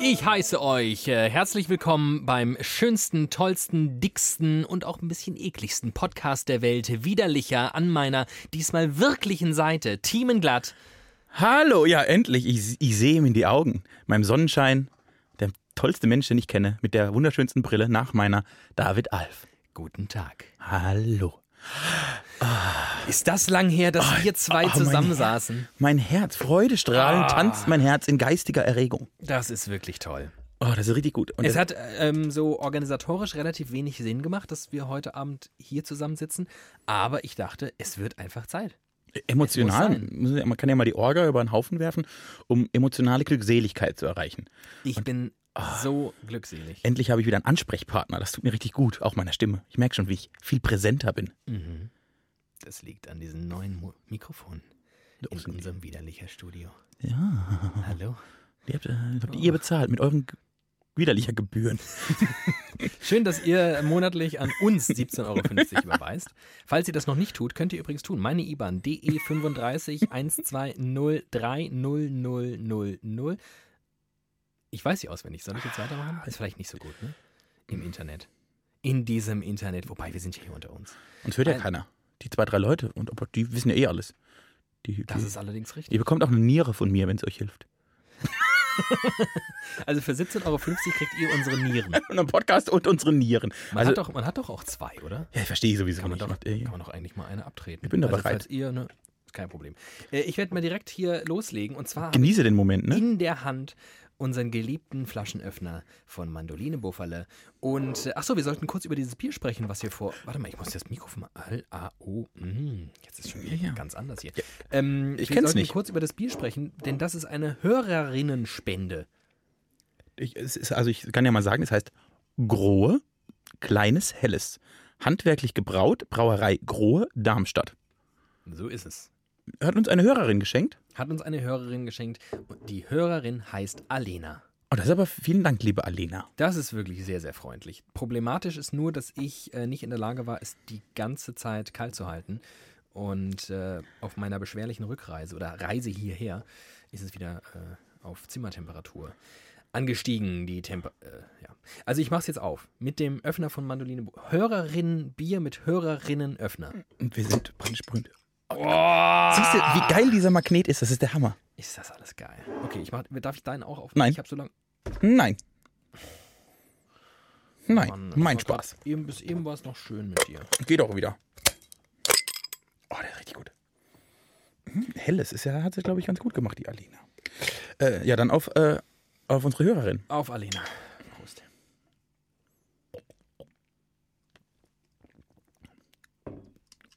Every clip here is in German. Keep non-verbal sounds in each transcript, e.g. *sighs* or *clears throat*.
Ich heiße euch äh, herzlich willkommen beim schönsten, tollsten, dicksten und auch ein bisschen ekligsten Podcast der Welt. Widerlicher an meiner diesmal wirklichen Seite, Thiemenglatt. Hallo, ja, endlich. Ich, ich sehe ihm in die Augen. Meinem Sonnenschein, tollste Mensch, den ich kenne, mit der wunderschönsten Brille nach meiner, David Alf. Guten Tag. Hallo. Ist das lang her, dass wir zwei oh, mein zusammensaßen? Mein Herz, freudestrahlend tanzt mein Herz in geistiger Erregung. Das ist wirklich toll. Oh, das ist richtig gut. Und Es hat ähm, so organisatorisch relativ wenig Sinn gemacht, dass wir heute Abend hier zusammensitzen. Aber ich dachte, es wird einfach Zeit. emotional, es muss man kann ja mal die Orga über den Haufen werfen, um emotionale Glückseligkeit zu erreichen. Ich bin so glückselig. Endlich habe ich wieder einen Ansprechpartner. Das tut mir richtig gut, auch meiner Stimme. Ich merke schon, wie ich viel präsenter bin. Mhm. Das liegt an diesen neuen Mo Mikrofonen in Los, unserem widerlicher Studio. Ja, Hallo. die habt, äh, habt ihr bezahlt mit euren widerlicher Gebühren. *laughs* Schön, dass ihr monatlich an uns 17,50 Euro überweist. Falls ihr das noch nicht tut, könnt ihr übrigens tun. Meine IBAN DE35 120300000. Ich weiß sie auswendig. Soll ich jetzt weitermachen? Ist vielleicht nicht so gut, ne? Im Internet. In diesem Internet. Wobei, wir sind ja hier unter uns. Uns hört ja Ein- keiner. Die zwei, drei Leute. Und die wissen ja eh alles. Die, Das die, ist allerdings richtig. ihr bekommt auch eine Niere von mir, wenn es euch hilft. *laughs* Also für 17,50 Euro kriegt ihr unsere Nieren. *laughs* Und ein Podcast und unsere Nieren. Man, also, hat doch, man hat doch auch zwei, oder? ja, ich verstehe sowieso Kann man, doch, Äh, kann man doch eigentlich mal eine abtreten. Ich bin da also bereit. Falls ihr, ne, ist kein Problem. Äh, ich werde mal direkt hier loslegen. Und zwar Genieße den Moment, ich ne? in der Hand unseren geliebten Flaschenöffner von Mandoline Bufferle. Und, äh, ach so, wir sollten kurz über dieses Bier sprechen, was hier vor... Warte mal, ich muss das Mikrofon mal... Al, A, O, mm, jetzt ist schon wieder Ja, ja. ganz anders hier. Ähm, Ich wir kenn's sollten nicht. kurz über das Bier sprechen, denn das ist eine Hörerinnenspende. Ich, es ist, also ich kann ja mal sagen, es heißt Grohe, kleines, helles. Handwerklich gebraut, Brauerei Grohe, Darmstadt. So ist es. Hat uns eine Hörerin geschenkt. Hat uns eine Hörerin geschenkt. Und die Hörerin heißt Alena. Oh, das ist aber vielen Dank, liebe Alena. Das ist wirklich sehr, sehr freundlich. Problematisch ist nur, dass ich äh, nicht in der Lage war, es die ganze Zeit kalt zu halten. Und äh, auf meiner beschwerlichen Rückreise oder Reise hierher ist es wieder äh, auf Zimmertemperatur angestiegen, die Temper. Äh, ja. Also ich mache es jetzt auf mit dem Öffner von Mandoline. Hörerinnen Bier mit Hörerinnen Öffner. Und wir sind brandsprühend. Oh, Siehst du, wie geil dieser Magnet ist? Das ist der Hammer. ist das alles geil. Okay, ich mach, darf ich deinen auch auf? Nein. Ich habe so lange. Nein. Nein, Mann, mein Spaß. Eben, bis eben war es noch schön mit dir. Geht auch wieder. Oh, der ist richtig gut. Hm, Helles ist ja, hat sie, glaube ich, ganz gut gemacht, die Alina. Äh, ja, dann auf, äh, auf unsere Hörerin. Auf Alena. Prost.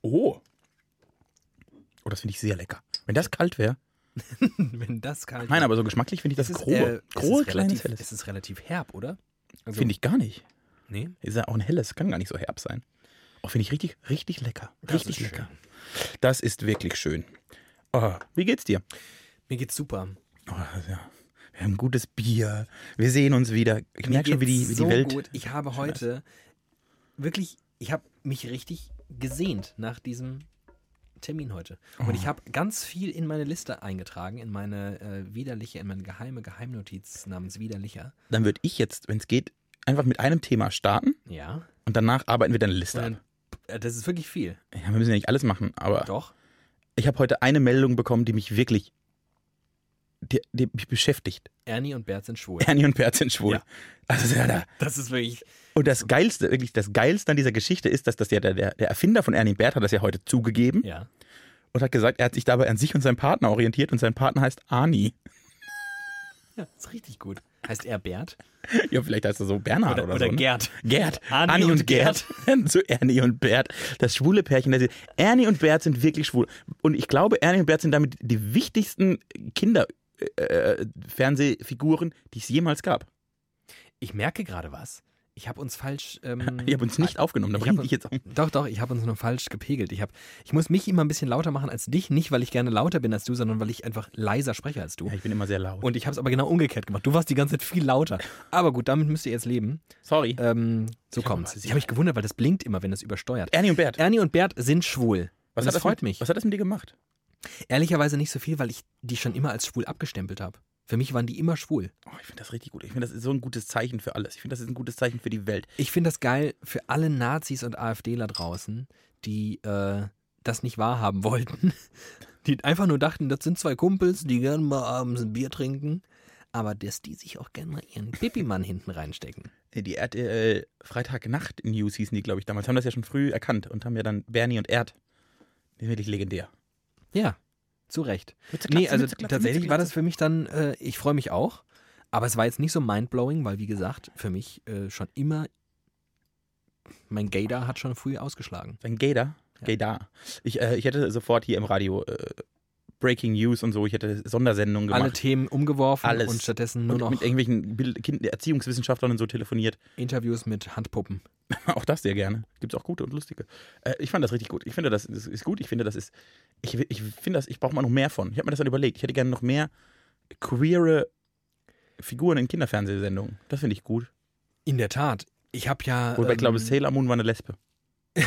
Oh. Oh, das finde ich sehr lecker. Wenn das kalt wäre. *laughs* Wenn das kalt Nein, aber so geschmacklich finde ich das ist, grobe. äh, grobe, ist kleines, relativ, helles. Es ist relativ herb, oder? Also, Finde ich gar nicht. Nee, Ist ja auch ein helles, kann gar nicht so herb sein. Oh, finde ich richtig, richtig lecker. das Richtig lecker. schön. Das ist wirklich schön. Oh, wie geht's dir? Mir geht's super. Oh, ja. Wir haben gutes Bier. Wir sehen uns wieder. Ich merke schon, wie die, wie so die Welt. gut. Ich habe heute wirklich, ich habe mich richtig gesehnt nach diesem Termin heute. Und Oh. ich habe ganz viel in meine Liste eingetragen, in meine äh, widerliche, in meine geheime Geheimnotiz namens Widerlicher. Dann würde ich jetzt, wenn es geht, einfach mit einem Thema starten Ja. und danach arbeiten wir dann eine Liste Und ab. dann, äh, das ist wirklich viel. Ja, wir müssen ja nicht alles machen, aber Doch. ich habe heute eine Meldung bekommen, die mich wirklich die, die mich beschäftigt. Ernie und Bert sind schwul. Ernie und Bert sind schwul. Ja. Also ja, da. Das ist wirklich. Und das Geilste, wirklich das Geilste an dieser Geschichte ist, dass das ja der, der, der Erfinder von Ernie und Bert hat das ja heute zugegeben Ja. und hat gesagt, er hat sich dabei an sich und seinen Partner orientiert und sein Partner heißt Arnie. Ja, ist richtig gut. Heißt er Bert? Ja, vielleicht heißt er so Bernhard Oder, oder, oder so. ne? Gerd. Gerd. Arnie Arnie, und und Gerd. Zu *laughs* Ernie und Bert. Das schwule Pärchen. das- Ernie und Bert sind wirklich schwul. Und ich glaube, Ernie und Bert sind damit die wichtigsten Kinder-Fernsehfiguren, die es jemals gab. Ich merke gerade was. Ich habe uns falsch. Ähm, *laughs* Ich habe uns nicht aufgenommen, da bringe ich jetzt um. Doch, doch, ich habe uns nur falsch gepegelt. Ich, hab, ich muss mich immer ein bisschen lauter machen als dich, nicht weil ich gerne lauter bin als du, sondern weil ich einfach leiser spreche als du. Ja, ich bin immer sehr laut. Und ich habe es aber genau umgekehrt gemacht. Du warst die ganze Zeit viel lauter. Aber gut, damit müsst ihr jetzt leben. Sorry. Ähm, so Ich hab kommt's. Ich habe mich gewundert, weil das blinkt immer, wenn es übersteuert. Ernie und Bert. Ernie und Bert sind schwul. Was und hat das freut mit, mich. Was hat das mit dir gemacht? Ehrlicherweise nicht so viel, weil ich die schon immer als schwul abgestempelt habe. Für mich waren die immer schwul. Oh, ich finde das richtig gut. Ich finde, das ist so ein gutes Zeichen für alles. Ich finde, das ist ein gutes Zeichen für die Welt. Ich finde das geil für alle Nazis und AfDler draußen, die äh, das nicht wahrhaben *laughs* wollten. Die einfach nur dachten, das sind zwei Kumpels, die gerne mal abends ein Bier trinken. Aber dass die sich auch gerne mal ihren Pipi-Mann hinten reinstecken. Äh, Die RTL Freitagnacht-News hießen die, glaube ich, damals. Haben das ja schon früh erkannt und haben ja dann Bernie und Erd. Die sind wirklich legendär. Ja, zu Recht. Mütze, Nee, also Mütze, tatsächlich Mütze, war das für mich dann, äh, ich freue mich auch. Aber es war jetzt nicht so mindblowing, weil wie gesagt, für mich äh, schon immer, mein Gaydar hat schon früh ausgeschlagen. Ein Gaydar. Ja. Gaydar. Ich, äh, ich hätte sofort hier im Radio äh, Breaking News und so, ich hätte Sondersendungen gemacht. Alle Themen umgeworfen Alles. und stattdessen nur und noch mit irgendwelchen Bild kind Erziehungswissenschaftlern und so telefoniert. Interviews mit Handpuppen. *laughs* auch das sehr gerne. Gibt es auch gute und lustige. Äh, ich fand das richtig gut. Ich finde, das, das ist gut. Ich finde, das ist. Ich, ich finde das, ich brauche mal noch mehr von. Ich habe mir das dann überlegt. Ich hätte gerne noch mehr queere Figuren in Kinderfernsehsendungen. Das finde ich gut. In der Tat. Ich habe ja. Wobei ich glaube, ähm, Sailor Moon war eine Lesbe. *laughs*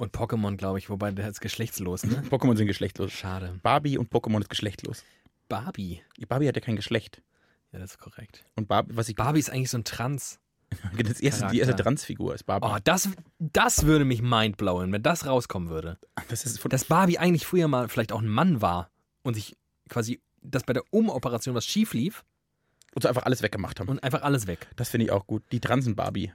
und Pokémon, glaube ich, wobei der ist geschlechtslos, ne? *laughs* Pokémon sind geschlechtlos. Schade. Barbie und Pokémon ist geschlechtlos. Barbie. Barbie hat ja kein Geschlecht. Ja, das ist korrekt. Und Barbie, was ich. Barbie ist eigentlich so ein Trans. *laughs* das erste, die erste. Transfigur ist Barbie. Oh, das, das würde mich mindblowen, wenn das rauskommen würde. *laughs* das ist Dass Barbie eigentlich früher mal vielleicht auch ein Mann war und sich quasi, dass bei der Umoperation was schief lief und so einfach alles weggemacht haben. und einfach alles weg. Das finde ich auch gut. Die Transen-Barbie.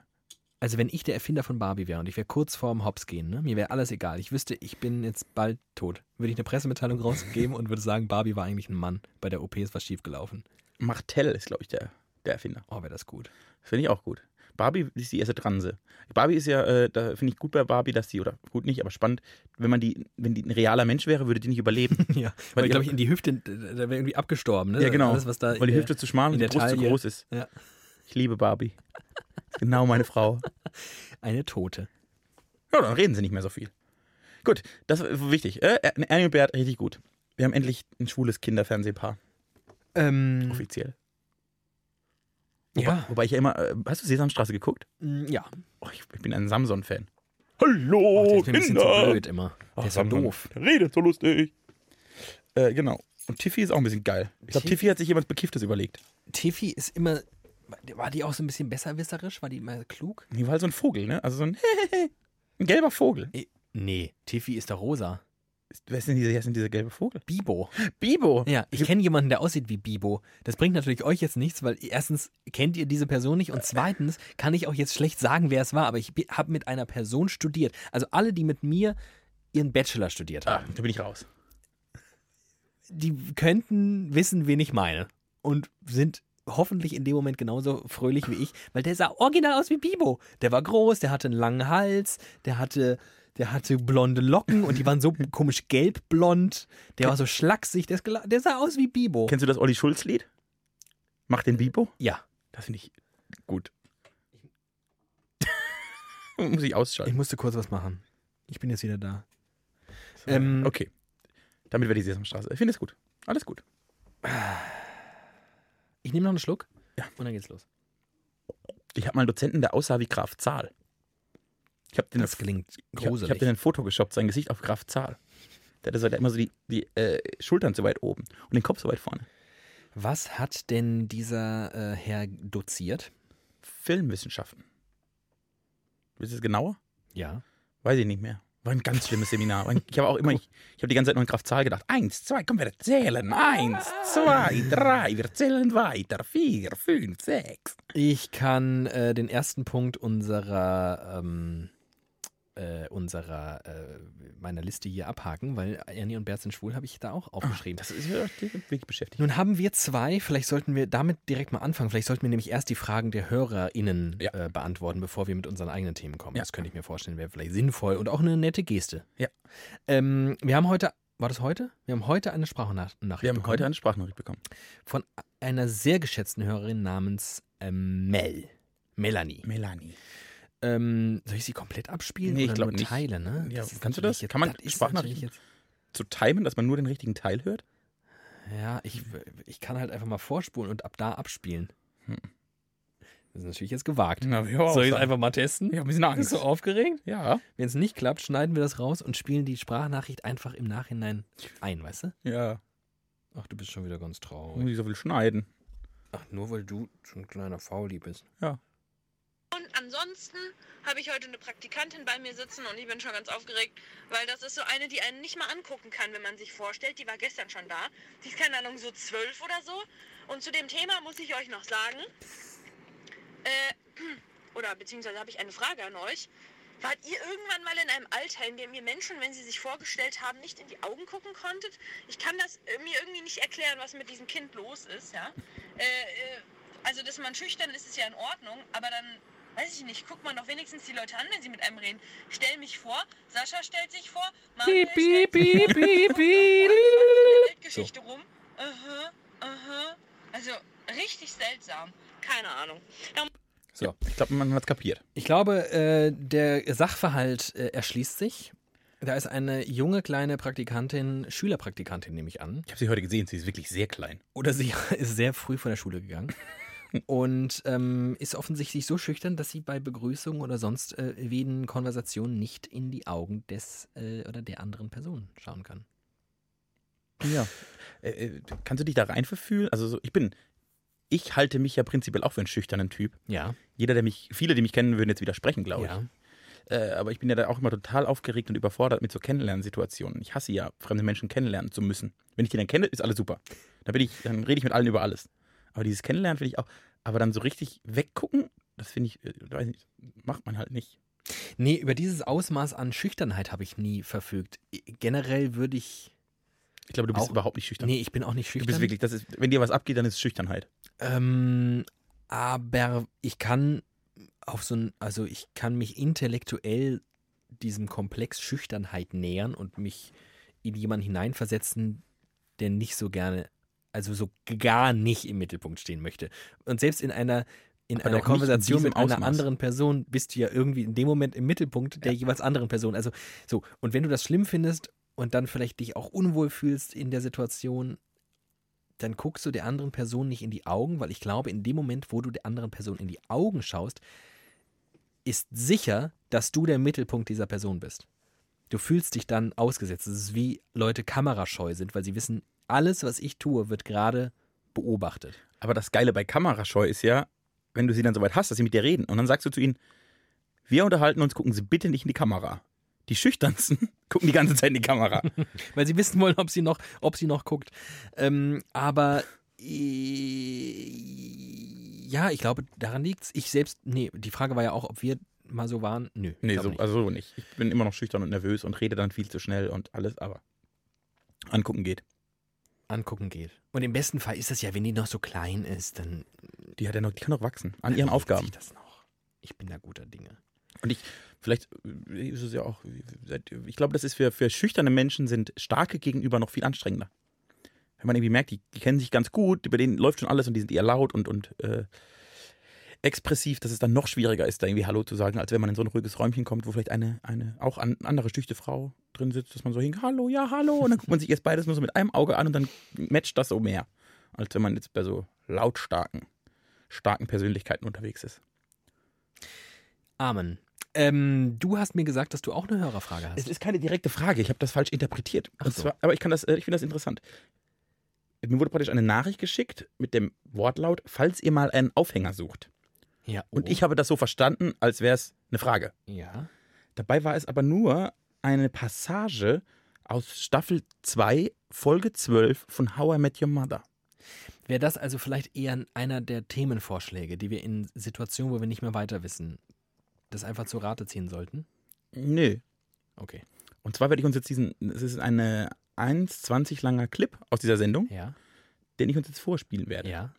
Also wenn ich der Erfinder von Barbie wäre und ich wäre kurz vorm Hops gehen, ne? mir wäre alles egal. Ich wüsste, ich bin jetzt bald tot. Würde ich eine Pressemitteilung rausgeben und würde sagen, Barbie war eigentlich ein Mann. Bei der OP ist was schiefgelaufen. Martell ist, glaube ich, der, der Erfinder. Oh, wäre das gut. Finde ich auch gut. Barbie ist die erste Transe. Barbie ist ja, äh, da finde ich gut bei Barbie, dass die, oder gut nicht, aber spannend, wenn man die, wenn die ein realer Mensch wäre, würde die nicht überleben. *laughs* ja, Weil weil die- glaube ich in die Hüfte, da wäre irgendwie abgestorben. Ne? ja, genau. Alles, was da weil die Hüfte zu schmal und die der Brust zu Taille. groß ist. Ja. Ich liebe Barbie. Genau meine Frau. eine Tote. Ja, dann reden sie nicht mehr so viel. Gut, das ist wichtig. Äh, Ernie und Bert, richtig gut. Wir haben endlich ein schwules Kinderfernsehpaar, Ähm, offiziell. Wobei, ja, wobei ich ja immer, äh, hast du Sesamstraße geguckt? mm, ja. Oh, ich, ich bin ein Samson-Fan. Hallo, Oh, der ist ein bisschen zu Kinder! blöd immer. Der ist so Samson, doof. Der redet so lustig. Äh, genau. Und Tiffy ist auch ein bisschen geil. Ich glaube, Tiff- Tiffy hat sich jemand Bekifftes überlegt. Tiffy ist immer, war die auch so ein bisschen besserwisserisch? War die immer klug? Die war halt so ein Vogel, ne? Also so ein, *laughs* ein gelber Vogel. Nee, Tiffy ist der rosa. Wer ist denn dieser, wer ist denn dieser gelbe Vogel? Bibo. Bibo. Ja, ich kenne jemanden, der aussieht wie Bibo. Das bringt natürlich euch jetzt nichts, weil erstens kennt ihr diese Person nicht und zweitens kann ich auch jetzt schlecht sagen, wer es war, aber ich habe mit einer Person studiert. Also alle, die mit mir ihren Bachelor studiert Ah, haben, da bin ich raus. die könnten wissen, wen ich meine und sind hoffentlich in dem Moment genauso fröhlich wie ich, weil der sah original aus wie Bibo. Der war groß, der hatte einen langen Hals, der hatte, der hatte blonde Locken und die waren so *laughs* komisch gelbblond. Der war so schlaksig, der, der sah aus wie Bibo. Kennst du das Olli Schulz-Lied? Mach den Bibo? Ja, Das finde ich gut. *laughs* Muss ich ich ausschalten. musste kurz was machen. Ich bin jetzt wieder da. Ähm, okay. Damit wäre die Sesamstraße. Ich finde es gut. Alles gut. *sighs* Ich nehme noch einen Schluck Ja. und dann geht's los. Ich habe mal einen Dozenten, der aussah wie Graf Zahl. Ich habe den, Das klingt hab, ich gruselig. hab den ein Foto geshoppt, sein Gesicht auf Graf Zahl. Der hatte so, der hat immer so die, die äh, Schultern so weit oben und den Kopf so weit vorne. Was hat denn dieser äh, Herr doziert? Filmwissenschaften. Willst du es genauer? Ja. Weiß ich nicht mehr. War ein ganz schlimmes Seminar. Ich habe auch immer, ich, ich habe die ganze Zeit nur in Kraft Zahl gedacht. Eins, zwei, komm, wir zählen. Eins, zwei, drei, wir zählen weiter. Vier, fünf, sechs. Ich kann äh, den ersten Punkt unserer, ähm, äh, unserer äh, meiner Liste hier abhaken, weil Ernie und Bert sind schwul, habe ich da auch aufgeschrieben. Das ist ja wirklich beschäftigt. Nun haben wir zwei, vielleicht sollten wir damit direkt mal anfangen. Vielleicht sollten wir nämlich erst die Fragen der HörerInnen Ja. äh, beantworten, bevor wir mit unseren eigenen Themen kommen. Ja. Das könnte ich mir vorstellen, wäre vielleicht sinnvoll und auch eine nette Geste. Ja. Ähm, wir haben heute, war das heute? Wir haben heute eine Sprachnachricht Wir haben bekommen heute eine Sprachnachricht bekommen. von einer sehr geschätzten Hörerin namens ähm, Mel. Melanie. Melanie. Ähm, soll ich sie komplett abspielen? Nee, ich oder glaub nur nicht. Teile, ne? Ja, kannst du das? Jetzt, Kann man das Sprachnachrichten- Zu timen, dass man nur den richtigen Teil hört? Ja, ich, ich kann halt einfach mal vorspulen und ab da abspielen. Hm. Das ist natürlich jetzt gewagt. Na, wir Soll ich es einfach mal testen? Ja, ein bisschen Bist Angst. du aufgeregt? Ja, Wenn es nicht klappt, schneiden wir das raus und spielen die Sprachnachricht einfach im Nachhinein ein, weißt du? ja. Ach, du bist schon wieder ganz Muss traurig. ich so viel schneiden. Ach, nur weil du so ein kleiner Fauli bist. Und ansonsten habe ich heute eine Praktikantin bei mir sitzen und ich bin schon ganz aufgeregt, weil das ist so eine, die einen nicht mal angucken kann, wenn man sich vorstellt. Die war gestern schon da. Die ist keine Ahnung, so zwölf oder so. Und zu dem Thema muss ich euch noch sagen, äh, *clears throat* oder beziehungsweise habe ich eine Frage an euch. Wart ihr irgendwann mal in einem Alter, in dem ihr Menschen, wenn sie sich vorgestellt haben, nicht in die Augen gucken konntet? Ich kann das äh, mir irgendwie nicht erklären, was mit diesem Kind los ist, ja. Äh, äh, also, dass man schüchtern ist, ist ja in Ordnung, aber dann, weiß ich nicht, guckt man doch wenigstens die Leute an, wenn sie mit einem reden. Stell mich vor, Sascha stellt sich vor, Manuel Piep, piep, stellt sich piep, piep, Weltgeschichte rum. Aha, aha. Also, richtig seltsam. Keine Ahnung. So. Ich glaube, man hat es kapiert. Ich glaube, äh, der Sachverhalt äh, erschließt sich. Da ist eine junge kleine Praktikantin, Schülerpraktikantin nehme ich an. Ich habe sie heute gesehen, sie ist wirklich sehr klein. Oder sie *laughs* ist sehr früh von der Schule gegangen. Und ähm, ist offensichtlich so schüchtern, dass sie bei Begrüßungen oder sonst äh, wen Konversationen nicht in die Augen des äh, oder der anderen Person schauen kann. Ja. Äh, äh, kannst du dich da reinverfühlen? Also so, ich bin, ich halte mich ja prinzipiell auch für einen schüchternen Typ. Ja, Jeder, der mich, viele, die mich kennen, würden jetzt widersprechen, glaube ich. ja. Äh, aber ich bin ja da auch immer total aufgeregt und überfordert mit so Kennenlernsituationen. Ich hasse ja, fremde Menschen kennenlernen zu müssen. Wenn ich die dann kenne, ist alles super. Dann, bin ich, dann rede ich mit allen über alles. Aber dieses Kennenlernen finde ich auch. Aber dann so richtig weggucken, das finde ich, äh, weiß nicht, macht man halt nicht. Nee, über dieses Ausmaß an Schüchternheit habe ich nie verfügt. Generell würde ich. Ich glaube, du bist Auch- überhaupt nicht schüchtern. Nee, ich bin auch nicht du schüchtern. bist wirklich, das ist, wenn dir was abgeht, dann ist es Schüchternheit. Ähm, aber ich kann auf so ein, also ich kann mich intellektuell diesem Komplex Schüchternheit nähern und mich in jemanden hineinversetzen, der nicht so gerne, also so gar nicht im Mittelpunkt stehen möchte. Und selbst in einer in Aber einer in Konversation diesem mit einer Ausmaß. anderen Person bist du ja irgendwie in dem Moment im Mittelpunkt der jeweils anderen Person. Also so, und wenn du das schlimm findest und dann vielleicht dich auch unwohl fühlst in der Situation, dann guckst du der anderen Person nicht in die Augen, weil ich glaube, in dem Moment, wo du der anderen Person in die Augen schaust, ist sicher, dass du der Mittelpunkt dieser Person bist. Du fühlst dich dann ausgesetzt. Es ist wie Leute kamerascheu sind, weil sie wissen, alles, was ich tue, wird gerade beobachtet. Aber das Geile bei Kamerascheu ist ja, wenn du sie dann soweit hast, dass sie mit dir reden und dann sagst du zu ihnen, wir unterhalten uns, gucken Sie bitte nicht in die Kamera. Die Schüchternsten *laughs* gucken die ganze Zeit in die Kamera. *laughs* Weil sie wissen wollen, ob sie noch, ob sie noch guckt. Ähm, aber äh, ja, ich glaube, daran liegt's. Ich selbst, nee, die Frage war ja auch, ob wir mal so waren. Nö. Nee, so, nicht. also so nicht. Ich bin immer noch schüchtern und nervös und rede dann viel zu schnell und alles, aber angucken geht. Angucken geht. Und im besten Fall ist das ja, wenn die noch so klein ist, dann Die hat ja noch, die kann noch wachsen an ihren Aufgaben. sich das noch. Ich bin da guter Dinge. Und ich, vielleicht äh, ist es ja auch, ich glaube, das ist für, für schüchterne Menschen sind starke gegenüber noch viel anstrengender. Wenn man irgendwie merkt, die, die kennen sich ganz gut, über denen läuft schon alles und die sind eher laut und, und äh, expressiv, dass es dann noch schwieriger ist, da irgendwie Hallo zu sagen, als wenn man in so ein ruhiges Räumchen kommt, wo vielleicht eine, eine auch an, andere schüchte Frau drin sitzt, dass man so hinkt, Hallo, ja, hallo, und dann guckt man sich jetzt beides nur so mit einem Auge an und dann matcht das so mehr, als wenn man jetzt bei so lautstarken, starken Persönlichkeiten unterwegs ist. Amen. Ähm, du hast mir gesagt, dass du auch eine Hörerfrage Es hast. ist keine direkte Frage, ich habe das falsch interpretiert. So. zwar, aber ich kann das, äh, ich finde das interessant. Mir wurde praktisch eine Nachricht geschickt mit dem Wortlaut, falls ihr mal einen Aufhänger sucht. Ja. Und oh. ich habe das so verstanden, als wäre es eine Frage. Ja. Dabei war es aber nur eine Passage aus Staffel 2, Folge 12 von How I Met Your Mother. Wäre das also vielleicht eher einer der Themenvorschläge, die wir in Situationen, wo wir nicht mehr weiter wissen, das einfach zu Rate ziehen sollten? Nö. Okay. Und zwar werde ich uns jetzt diesen, es ist eine 1,20 langer Clip aus dieser Sendung, Ja. den ich uns jetzt vorspielen werde. Ja.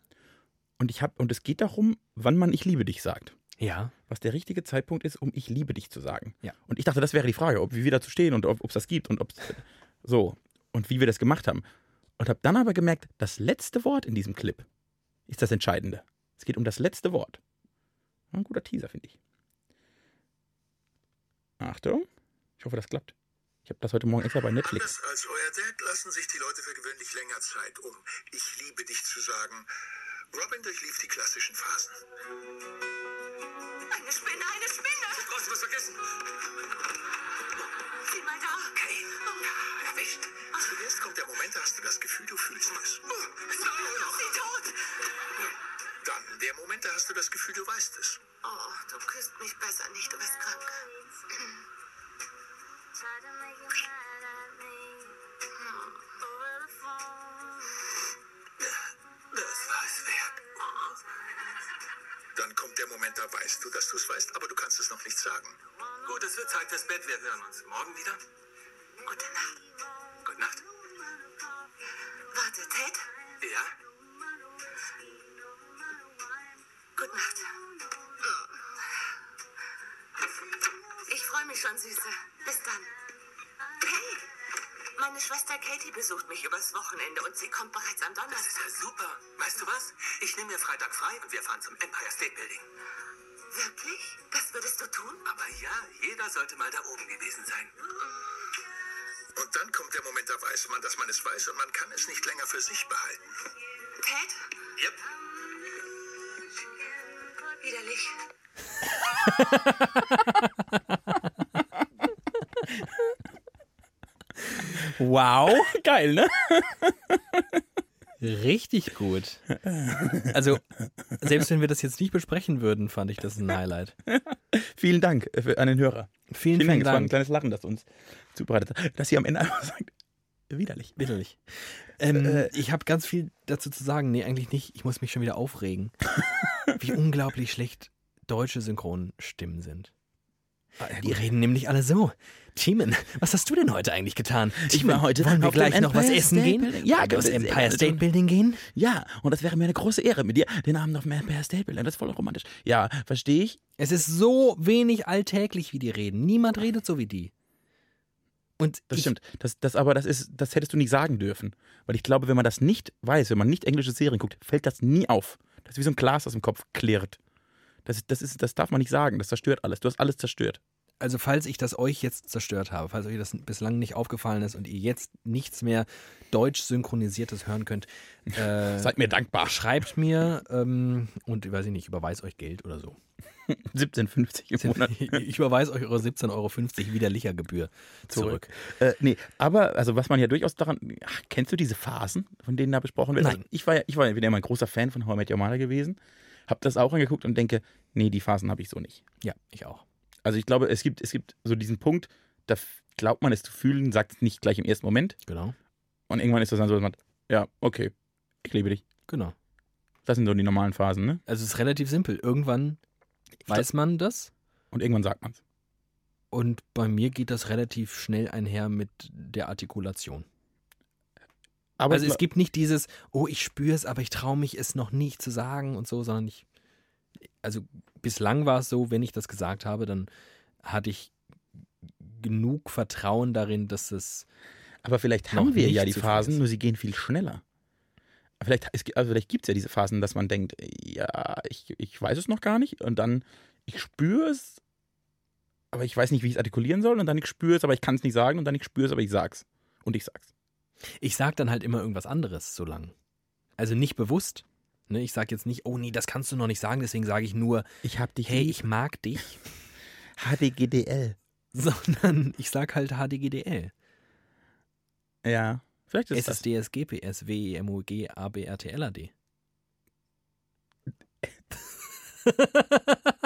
Und ich habe, und es geht darum, wann man Ich liebe dich sagt. Ja. was der richtige Zeitpunkt ist, um ich liebe dich zu sagen. Ja. Und ich dachte, das wäre die Frage, ob wie wir dazu stehen und ob es das gibt und ob *laughs* so und wie wir das gemacht haben. Und habe dann aber gemerkt, das letzte Wort in diesem Clip ist das Entscheidende. Es geht um das letzte Wort. Ein guter Teaser, finde ich. Achtung. Ich hoffe, das klappt. Ich habe das heute Morgen extra bei Netflix. Anders als euer Dad lassen sich die Leute für gewöhnlich länger Zeit, um Ich liebe dich zu sagen. Robin durchlief die klassischen Phasen. Eine Spinne, eine Spinne! Du brauchst was vergessen. Sieh mal da! Okay, ja, erwischt. Zuerst kommt der Moment, da hast du das Gefühl, du fühlst es. Sie tot! Dann der Moment, da hast du das Gefühl, du weißt es. Oh, du küsst mich besser nicht, du bist krank. Das Dann kommt der Moment, da weißt du, dass du es weißt, aber du kannst es noch nicht sagen. Gut, es wird Zeit fürs Bett. Wir hören uns morgen wieder. Gute Nacht. Gute Nacht. Warte, Ted? Ja? Gute Nacht. Ich freue mich schon, Süße. Bis dann. Hey, meine Schwester Katie besucht mich übers Wochenende und sie kommt bereits am Das ist Donnerstag. ja super. Weißt du was? Ich nehme mir Freitag frei und wir fahren zum Empire State Building. Wirklich? Das würdest du tun? Aber ja, jeder sollte mal da oben gewesen sein. Und dann kommt der Moment, da weiß man, dass man es weiß und man kann es nicht länger für sich behalten. Ted? Yep. Widerlich. *laughs* Wow, *laughs* Geil, ne? richtig gut. Also, selbst wenn wir das jetzt nicht besprechen würden, fand ich das ein Highlight. Vielen Dank äh, an den Hörer. Vielen, Vielen Dank. vielen Es war ein Dank. kleines Lachen, das uns zubereitet hat. Dass sie am Ende einfach *laughs* sagt, widerlich. Bitterlich. Ähm, Äh, ich habe ganz viel dazu zu sagen. Nee, eigentlich nicht. Ich muss mich schon wieder aufregen. *laughs* Wie unglaublich schlecht deutsche Synchronstimmen sind. Die reden nämlich alle so. Timon, was hast du denn heute eigentlich getan? Ich war heute Wollen wir gleich noch was essen State gehen? Building. Ja, das Empire State. Building gehen? Ja, und das wäre mir eine große Ehre, mit dir den Abend auf dem Empire State Building. Das ist voll romantisch. Ja, verstehe ich. Es ist so wenig alltäglich, wie die reden. Niemand redet so wie die. Und Das ich, stimmt. Das, das aber, das ist, das hättest du nicht sagen dürfen. Weil ich glaube, wenn man das nicht weiß, wenn man nicht englische Serien guckt, fällt das nie auf. Das ist wie so ein Glas, das im Kopf klirrt. Das, das, ist, das darf man nicht sagen. Das zerstört alles. Du hast alles zerstört. Also falls ich das euch jetzt zerstört habe, falls euch das bislang nicht aufgefallen ist und ihr jetzt nichts mehr deutsch synchronisiertes hören könnt, *laughs* äh, Seid mir dankbar. schreibt mir ähm, und weiß ich nicht, überweist euch Geld oder so. *laughs* 17,50 im Monat. *laughs* Ich überweise euch eure 17,50 Euro widerlicher Gebühr zurück. Äh, nee, aber also was man ja durchaus daran. Ach, kennst du diese Phasen, von denen da besprochen wird? Nein. Also ich war ja, ich war ja wieder immer ein großer Fan von How I Met Your Mother gewesen. Hab das auch angeguckt und denke, nee, die Phasen habe ich so nicht. Ja, ich auch. Also ich glaube, es gibt, es gibt so diesen Punkt, da glaubt man es zu fühlen, sagt es nicht gleich im ersten Moment. Genau. Und irgendwann ist das dann so, dass man, ja, okay, ich liebe dich. Genau. Das sind so die normalen Phasen, ne? Also es ist relativ simpel. Irgendwann weiß man das Und irgendwann sagt man es. und bei mir geht das relativ schnell einher mit der Artikulation. Aber also es es gibt nicht dieses, oh, ich spüre es, aber ich traue mich es noch nicht zu sagen und so, sondern ich, also bislang war es so, wenn ich das gesagt habe, dann hatte ich genug Vertrauen darin, dass es, Aber vielleicht haben wir ja die Phasen, ist. nur sie gehen viel schneller. Vielleicht, es, also vielleicht gibt es ja diese Phasen, dass man denkt, ja, ich, ich weiß es noch gar nicht und dann, ich spüre es, aber ich weiß nicht, wie ich es artikulieren soll und dann ich spüre es, aber ich kann es nicht sagen und dann ich spüre es, aber ich sag's. Und ich sag's. ich sage dann halt immer irgendwas anderes so lang. Also nicht bewusst. Ne? Ich sage jetzt nicht, oh nee, das kannst du noch nicht sagen, deswegen sage ich nur, Ich hab dich hey, lieb. ich mag dich, HDGDL. *laughs* sondern ich sag halt HDGDL. Ja, vielleicht ist das. SSDS GPS WEMUG ABRTLAD. *laughs*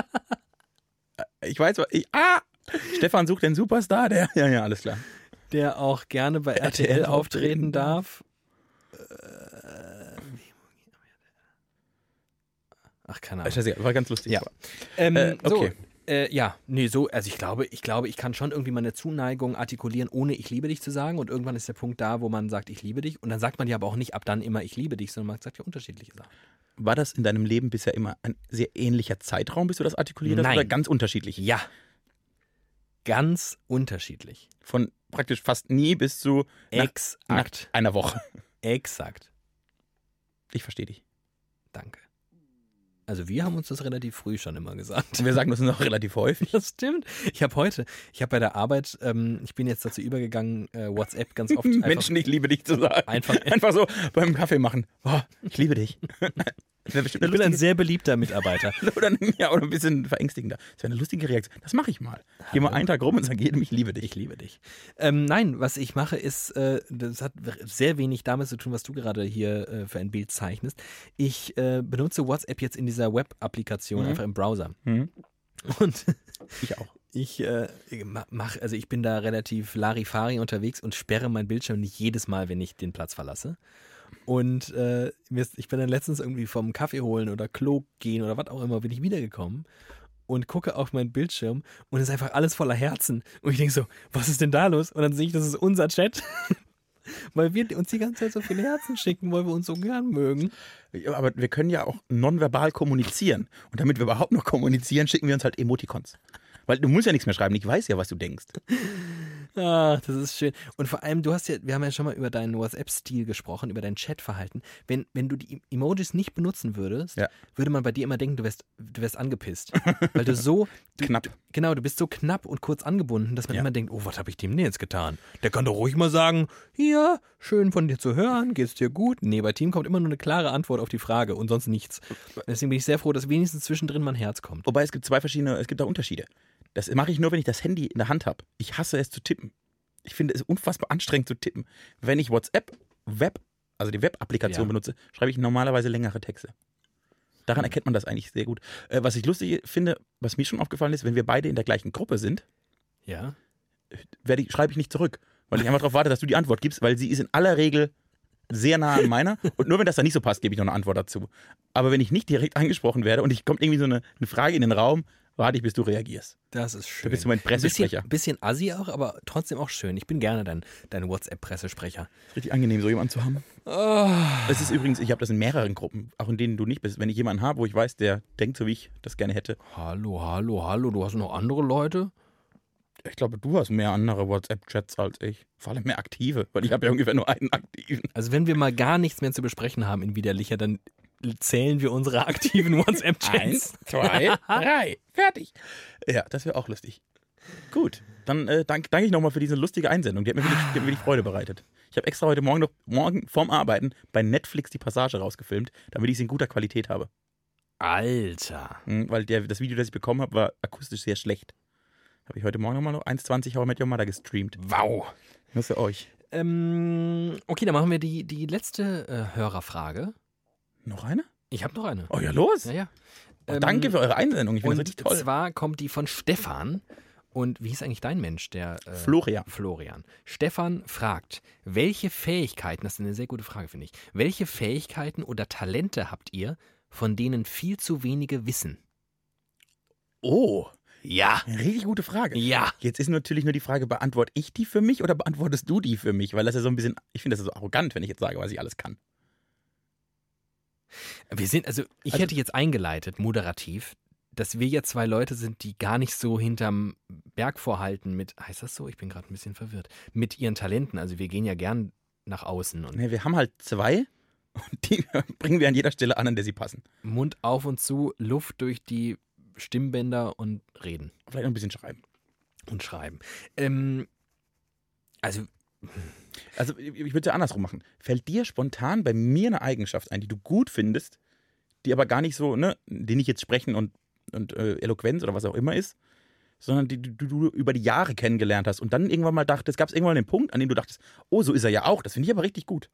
Ich weiß, was- ich, ah! Stefan sucht den Superstar, der, *laughs* ja, ja, alles klar. Der auch gerne bei RTL RTL auftreten auftreten darf. Ach, keine Ahnung. Scheißegal, War ganz lustig. Ja. Ähm, Äh, okay. So, äh, ja, nee, so, also ich glaube, ich glaube, ich kann schon irgendwie meine Zuneigung artikulieren, ohne ich liebe dich zu sagen. Und irgendwann ist der Punkt da, wo man sagt, ich liebe dich. Und dann sagt man ja aber auch nicht ab dann immer, ich liebe dich, sondern man sagt ja unterschiedliche Sachen. War das in deinem Leben bisher immer ein sehr ähnlicher Zeitraum, bis du das artikuliert hast? Nein. Oder ganz unterschiedlich? Ja. Ganz unterschiedlich. Von praktisch fast nie bis zu nach, nach Exakt. einer Woche. Exakt. Ich verstehe dich. Danke. Also wir haben uns das relativ früh schon immer gesagt. Wir sagen das noch relativ häufig. Das stimmt. Ich habe heute, ich habe bei der Arbeit, ähm, ich bin jetzt dazu übergegangen, äh, WhatsApp ganz oft *laughs* einfach, Menschen, ich liebe dich zu sagen. Einfach- einfach so beim Kaffee machen. Oh, ich liebe dich. *laughs* Ich bin ein lustige, sehr beliebter Mitarbeiter. *laughs* oder, ja, oder ein bisschen verängstigender. Das wäre eine lustige Reaktion. Das mache ich mal. Ich gehe mal einen Tag rum und sage jedem, ich liebe dich. Ich liebe dich. Ähm, nein, was ich mache, ist, äh, das hat sehr wenig damit zu tun, was du gerade hier äh, für ein Bild zeichnest. Ich äh, benutze WhatsApp jetzt in dieser Web-Applikation, Mhm. einfach im Browser. Mhm. Und Ich auch. *laughs* ich äh, mache, also ich bin da relativ Larifari unterwegs und sperre mein Bildschirm nicht jedes Mal, wenn ich den Platz verlasse. Und äh, ich bin dann letztens irgendwie vom Kaffee holen oder Klo gehen oder was auch immer, bin ich wiedergekommen und gucke auf meinen Bildschirm und es ist einfach alles voller Herzen. Und ich denke so, was ist denn da los? Und dann sehe ich, das ist unser Chat. *laughs* weil wir uns die ganze Zeit so viele Herzen schicken, weil wir uns so gern mögen. Aber wir können ja auch nonverbal kommunizieren. Und damit wir überhaupt noch kommunizieren, schicken wir uns halt Emoticons. Weil du musst ja nichts mehr schreiben. Ich weiß ja, was du denkst. Ach, das ist schön. Und vor allem, du hast ja, wir haben ja schon mal über deinen WhatsApp-Stil gesprochen, über dein Chatverhalten. Wenn, wenn du die Emojis nicht benutzen würdest, Ja. würde man bei dir immer denken, du wärst, du wärst angepisst. Weil du so. Du, *laughs* Knapp. Du, genau, du bist so knapp und kurz angebunden, dass man Ja. immer denkt, oh, was habe ich dem denn jetzt getan? Der kann doch ruhig mal sagen, hier, schön von dir zu hören, geht's dir gut? Nee, bei Team kommt immer nur eine klare Antwort auf die Frage und sonst nichts. Deswegen bin ich sehr froh, dass wenigstens zwischendrin mein Herz kommt. Wobei es gibt zwei verschiedene, es gibt da Unterschiede. Das mache ich nur, wenn ich das Handy in der Hand habe. Ich hasse es zu tippen. Ich finde es unfassbar anstrengend zu tippen. Wenn ich WhatsApp, Web, also die Web-Applikation Ja. benutze, schreibe ich normalerweise längere Texte. Daran erkennt man das eigentlich sehr gut. Äh, was ich lustig finde, was mir schon aufgefallen ist, wenn wir beide in der gleichen Gruppe sind, Ja? werde ich, schreibe ich nicht zurück. Weil ich einfach darauf warte, dass du die Antwort gibst, weil sie ist in aller Regel sehr nah an meiner. *laughs* Und nur wenn das dann nicht so passt, gebe ich noch eine Antwort dazu. Aber wenn ich nicht direkt angesprochen werde und ich kommt irgendwie so eine, eine Frage in den Raum, warte ich, bis du reagierst. Das ist Da schön. bist du mein Ein bisschen, Pressesprecher. bisschen assi auch, aber trotzdem auch schön. Ich bin gerne dein, dein WhatsApp-Pressesprecher. Richtig angenehm, so jemanden zu haben. Es ist übrigens, ich habe das in mehreren Gruppen, auch in denen du nicht bist. Wenn ich jemanden habe, wo ich weiß, der denkt so, wie ich das gerne hätte. Hallo, hallo, hallo, du hast noch andere Leute? Ich glaube, du hast mehr andere WhatsApp-Chats als ich. Vor allem mehr aktive, weil ich habe ja ungefähr nur einen aktiven. Also wenn wir mal gar nichts mehr zu besprechen haben in Widerlicher, dann zählen wir unsere aktiven WhatsApp-Chats. zwei, *laughs* drei, fertig. Ja, das wäre auch lustig. Gut, dann äh, danke dank ich nochmal für diese lustige Einsendung. Die hat mir wirklich, die hat mir wirklich Freude bereitet. Ich habe extra heute Morgen noch morgen vorm Arbeiten bei Netflix die Passage rausgefilmt, damit ich sie in guter Qualität habe. Alter. Hm, Weil der, das Video, das ich bekommen habe, war akustisch sehr schlecht. Habe ich heute Morgen nochmal noch 1,20 How I Met Your Mother gestreamt. Wow. Nur für euch. Ähm, okay, dann machen wir die, die letzte äh, Hörerfrage. Noch eine? Ich habe noch eine. Oh ja, los. Ja, ja. Oh, danke für eure Einsendung. Ich finde Und das richtig toll. zwar kommt die von Stefan. Und wie hieß eigentlich dein Mensch? Der äh, Florian. Florian. Stefan fragt, welche Fähigkeiten, das ist eine sehr gute Frage, finde ich, welche Fähigkeiten oder Talente habt ihr, von denen viel zu wenige wissen? Oh, Ja. eine richtig gute Frage. Ja. Jetzt ist natürlich nur die Frage, beantworte ich die für mich oder beantwortest du die für mich? Weil das ja so ein bisschen, ich finde das so arrogant, wenn ich jetzt sage, was ich alles kann. Wir sind, also ich Also- hätte jetzt eingeleitet, moderativ, dass wir ja zwei Leute sind, die gar nicht so hinterm Berg vorhalten mit, heißt das so? Ich bin gerade ein bisschen verwirrt. Mit ihren Talenten. Also wir gehen ja gern nach außen und Nee, wir haben halt zwei und die *laughs* bringen wir an jeder Stelle an, an der sie passen. Mund auf und zu, Luft durch die Stimmbänder und reden Vielleicht noch ein bisschen schreiben. und schreiben. Ähm, also, Also ich würde es ja andersrum machen. Fällt dir spontan bei mir eine Eigenschaft ein, die du gut findest, die aber gar nicht so, ne, die nicht jetzt sprechen und, und äh, Eloquenz oder was auch immer ist, sondern die du, du über die Jahre kennengelernt hast und dann irgendwann mal dachtest, gab es irgendwann den Punkt, an dem du dachtest, oh, so ist er ja auch. Das finde ich aber richtig gut.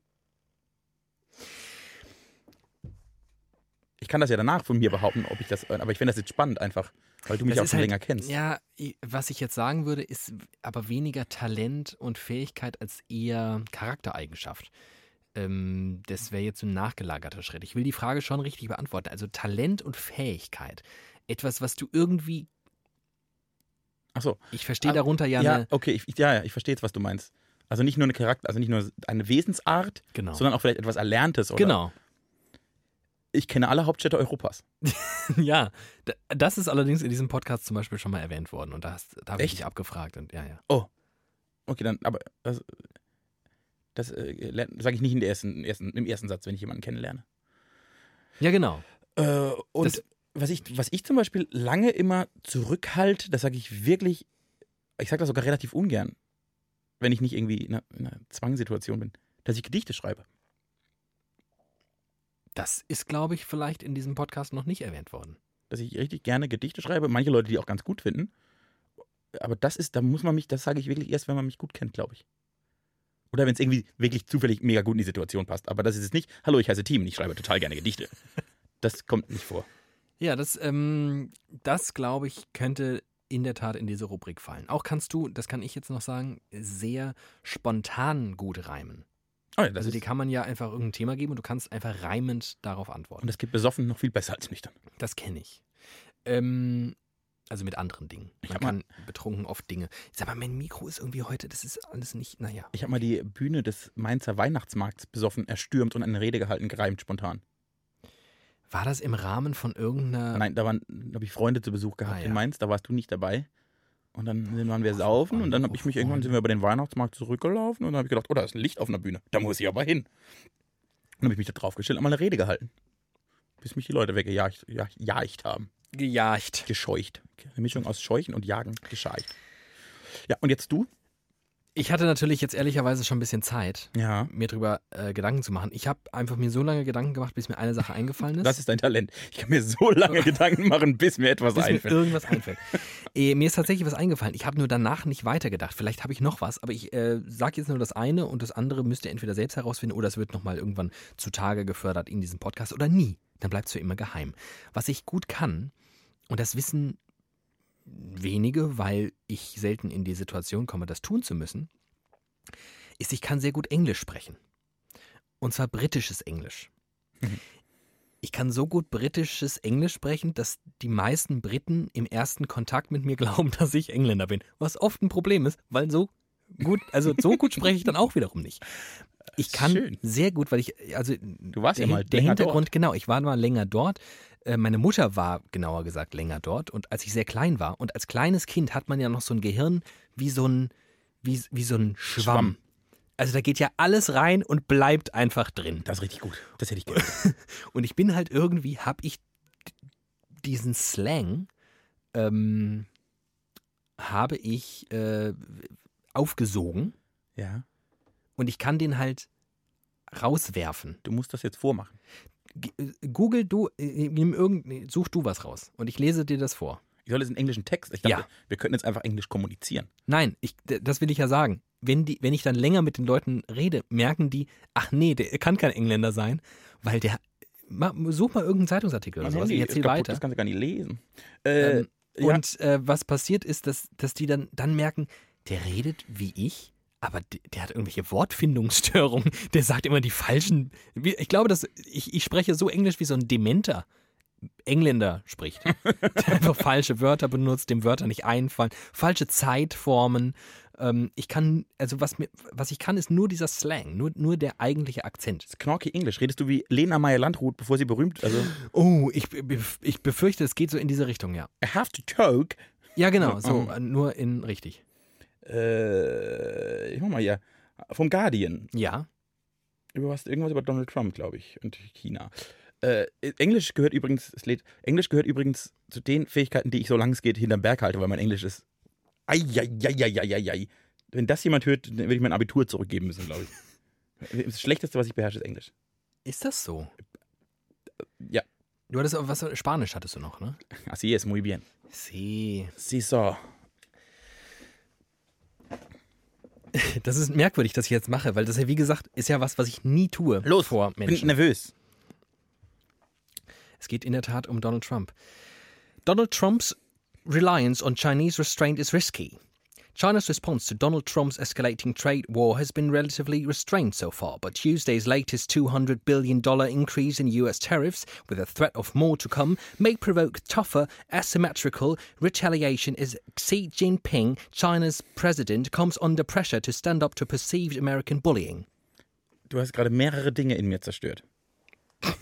Ich kann das ja danach von mir behaupten, ob ich das, aber ich finde das jetzt spannend einfach, weil du mich das auch schon halt, länger kennst. Ja, was ich jetzt sagen würde, ist aber weniger Talent und Fähigkeit als eher Charaktereigenschaft. Ähm, das wäre jetzt ein nachgelagerter Schritt. Ich will die Frage schon richtig beantworten. Also Talent und Fähigkeit. Etwas, was du irgendwie, Ach so. ich verstehe Ah, darunter ja, Ja, eine, okay, ich, ich- ja, ja, ich verstehe jetzt, was du meinst. Also nicht nur eine Charakter, also nicht nur eine Wesensart, genau. sondern auch vielleicht etwas Erlerntes. Oder Genau. Ich kenne alle Hauptstädte Europas. *laughs* Ja, das ist allerdings in diesem Podcast zum Beispiel schon mal erwähnt worden und da, hast- da habe ich dich abgefragt und ja, ja. Okay, dann, aber das, das äh, sage ich nicht in der ersten, ersten, im ersten Satz, wenn ich jemanden kennenlerne. Ja, genau. Äh, und Das- was, ich, was ich zum Beispiel lange immer zurückhalte, das sage ich wirklich, ich sage das sogar relativ ungern, wenn ich nicht irgendwie in einer, in einer Zwangssituation bin, dass ich Gedichte schreibe. Das ist, glaube ich, vielleicht in diesem Podcast noch nicht erwähnt worden. Dass ich richtig gerne Gedichte schreibe. Manche Leute, die auch ganz gut finden. Aber das ist, da muss man mich, das sage ich wirklich erst, wenn man mich gut kennt, glaube ich. Oder wenn es irgendwie wirklich zufällig mega gut in die Situation passt. Aber das ist es nicht, hallo, ich heiße Team und ich schreibe total gerne Gedichte. *laughs* Das kommt nicht vor. Ja, das, ähm, das glaube ich, könnte in der Tat in diese Rubrik fallen. Auch kannst du, das kann ich jetzt noch sagen, sehr spontan gut reimen. Oh ja, also die kann man ja einfach irgendein Thema geben und du kannst einfach reimend darauf antworten. und das geht besoffen noch viel besser als nüchtern. Das kenne ich. Ähm, also mit anderen Dingen. Ich Man hab mal- kann betrunken oft Dinge. Sag mal, mein Mikro ist irgendwie heute, das ist alles nicht, naja. Ich habe mal die Bühne des Mainzer Weihnachtsmarkts besoffen, erstürmt und eine Rede gehalten, gereimt spontan. War das im Rahmen von irgendeiner. Nein, da waren, habe ich Freunde zu Besuch gehabt Ah, in ja. Mainz, da warst du nicht dabei. Und dann waren wir saufen und dann habe ich mich irgendwann sind wir über den Weihnachtsmarkt zurückgelaufen und dann habe ich gedacht, oh, da ist ein Licht auf einer Bühne, da muss ich aber hin. Dann habe ich mich da draufgestellt und mal eine Rede gehalten. Bis mich die Leute weggejagt ja, jagt haben. Gejagt. Gescheucht. Eine Mischung aus Scheuchen und Jagen, gescheucht. Ja, und jetzt du? Ich hatte natürlich jetzt ehrlicherweise schon ein bisschen Zeit, Ja. mir drüber äh, Gedanken zu machen. Ich habe einfach mir so lange Gedanken gemacht, bis mir eine Sache eingefallen *laughs* ist. Das ist dein Talent. Ich kann mir so lange *laughs* Gedanken machen, bis mir etwas bis mir einfällt. irgendwas einfällt. äh, mir ist tatsächlich was eingefallen. Ich habe nur danach nicht weitergedacht. Vielleicht habe ich noch was, aber ich äh, sage jetzt nur das eine und das andere müsst ihr entweder selbst herausfinden oder es wird nochmal irgendwann zutage gefördert in diesem Podcast oder nie. Dann bleibt es für immer geheim. Was ich gut kann, und das wissen wenige, weil ich selten in die Situation komme, das tun zu müssen, ist, ich kann sehr gut Englisch sprechen. Und zwar britisches Englisch. Ich kann so gut britisches Englisch sprechen, dass die meisten Briten im ersten Kontakt mit mir glauben, *laughs* dass ich Engländer bin. Was oft ein Problem ist, weil so gut, also so gut spreche ich dann auch wiederum nicht. Ich kann Schön. sehr gut, weil ich, also Du warst ja der, mal der Hintergrund, genau, ich war mal länger dort. Äh, Meine Mutter war, genauer gesagt, länger dort. Und als ich sehr klein war, und als kleines Kind hat man ja noch so ein Gehirn wie so ein, wie, wie so ein Schwamm. Schwamm. Also da geht ja alles rein und bleibt einfach drin. Das ist richtig gut. Das hätte ich gerne. *laughs* Und ich bin halt irgendwie, habe ich diesen Slang, ähm, habe ich äh, aufgesogen Ja. und ich kann den halt rauswerfen. Du musst das jetzt vormachen. Äh, Google du, äh, nimm irgend, nee, such du was raus und ich lese dir das vor. Ich soll jetzt einen englischen Text. Ich dachte, Ja. wir könnten jetzt einfach Englisch kommunizieren. Nein, ich, das will ich ja sagen. Wenn, die, wenn ich dann länger mit den Leuten rede, merken die, ach nee, der kann kein Engländer sein, weil der. Ma, such mal irgendeinen Zeitungsartikel oder sowas. Ich erzähl kaputt, weiter. Das kannst du gar nicht lesen. Äh, Ähm, ja. Und äh, was passiert ist, dass, dass die dann, dann merken, der redet wie ich, aber der, der hat irgendwelche Wortfindungsstörungen. *laughs* Der sagt immer die falschen. Ich glaube, dass ich, ich spreche so Englisch wie so ein Dementer. Engländer spricht. *laughs* Der einfach falsche Wörter benutzt, dem Wörter nicht einfallen, falsche Zeitformen. Ähm, ich kann, also was mir, was ich kann, ist nur dieser Slang, nur, nur der eigentliche Akzent. Das ist Knorke Englisch. Redest du wie Lena Meyer-Landrut, bevor sie berühmt Also, Oh, ich, ich befürchte, es geht so in diese Richtung, ja. I have to talk. Ja, genau, *laughs* so, Oh. nur in richtig. Äh, ich mach mal hier. Vom Guardian. Ja. Über was, irgendwas über Donald Trump, glaube ich, und China. Äh, Englisch gehört übrigens, es lädt, Englisch gehört übrigens zu den Fähigkeiten, die ich so lange es geht hinterm Berg halte, weil mein Englisch ist. Eieieiei. Wenn das jemand hört, dann würde ich mein Abitur zurückgeben müssen, glaube ich. Das Schlechteste, was ich beherrsche, ist Englisch. Ist das so? Ja. Du hattest auch was, Spanisch hattest du noch, ne? Así es, muy bien. Sí. Sí, so. *laughs* Das ist merkwürdig, dass ich jetzt mache, weil das ja, wie gesagt, ist ja was, was ich nie tue Los, vor Bin Menschen. nervös. Es geht in der Tat um Donald Trump. Donald Trump's reliance on Chinese restraint is risky. China's response to Donald Trump's escalating trade war has been relatively restrained so far, but Tuesday's latest $200 billion increase in US tariffs, with a threat of more to come, may provoke tougher, asymmetrical retaliation as Xi Jinping, China's president, comes under pressure to stand up to perceived American bullying. Du hast gerade mehrere Dinge in mir zerstört. *laughs*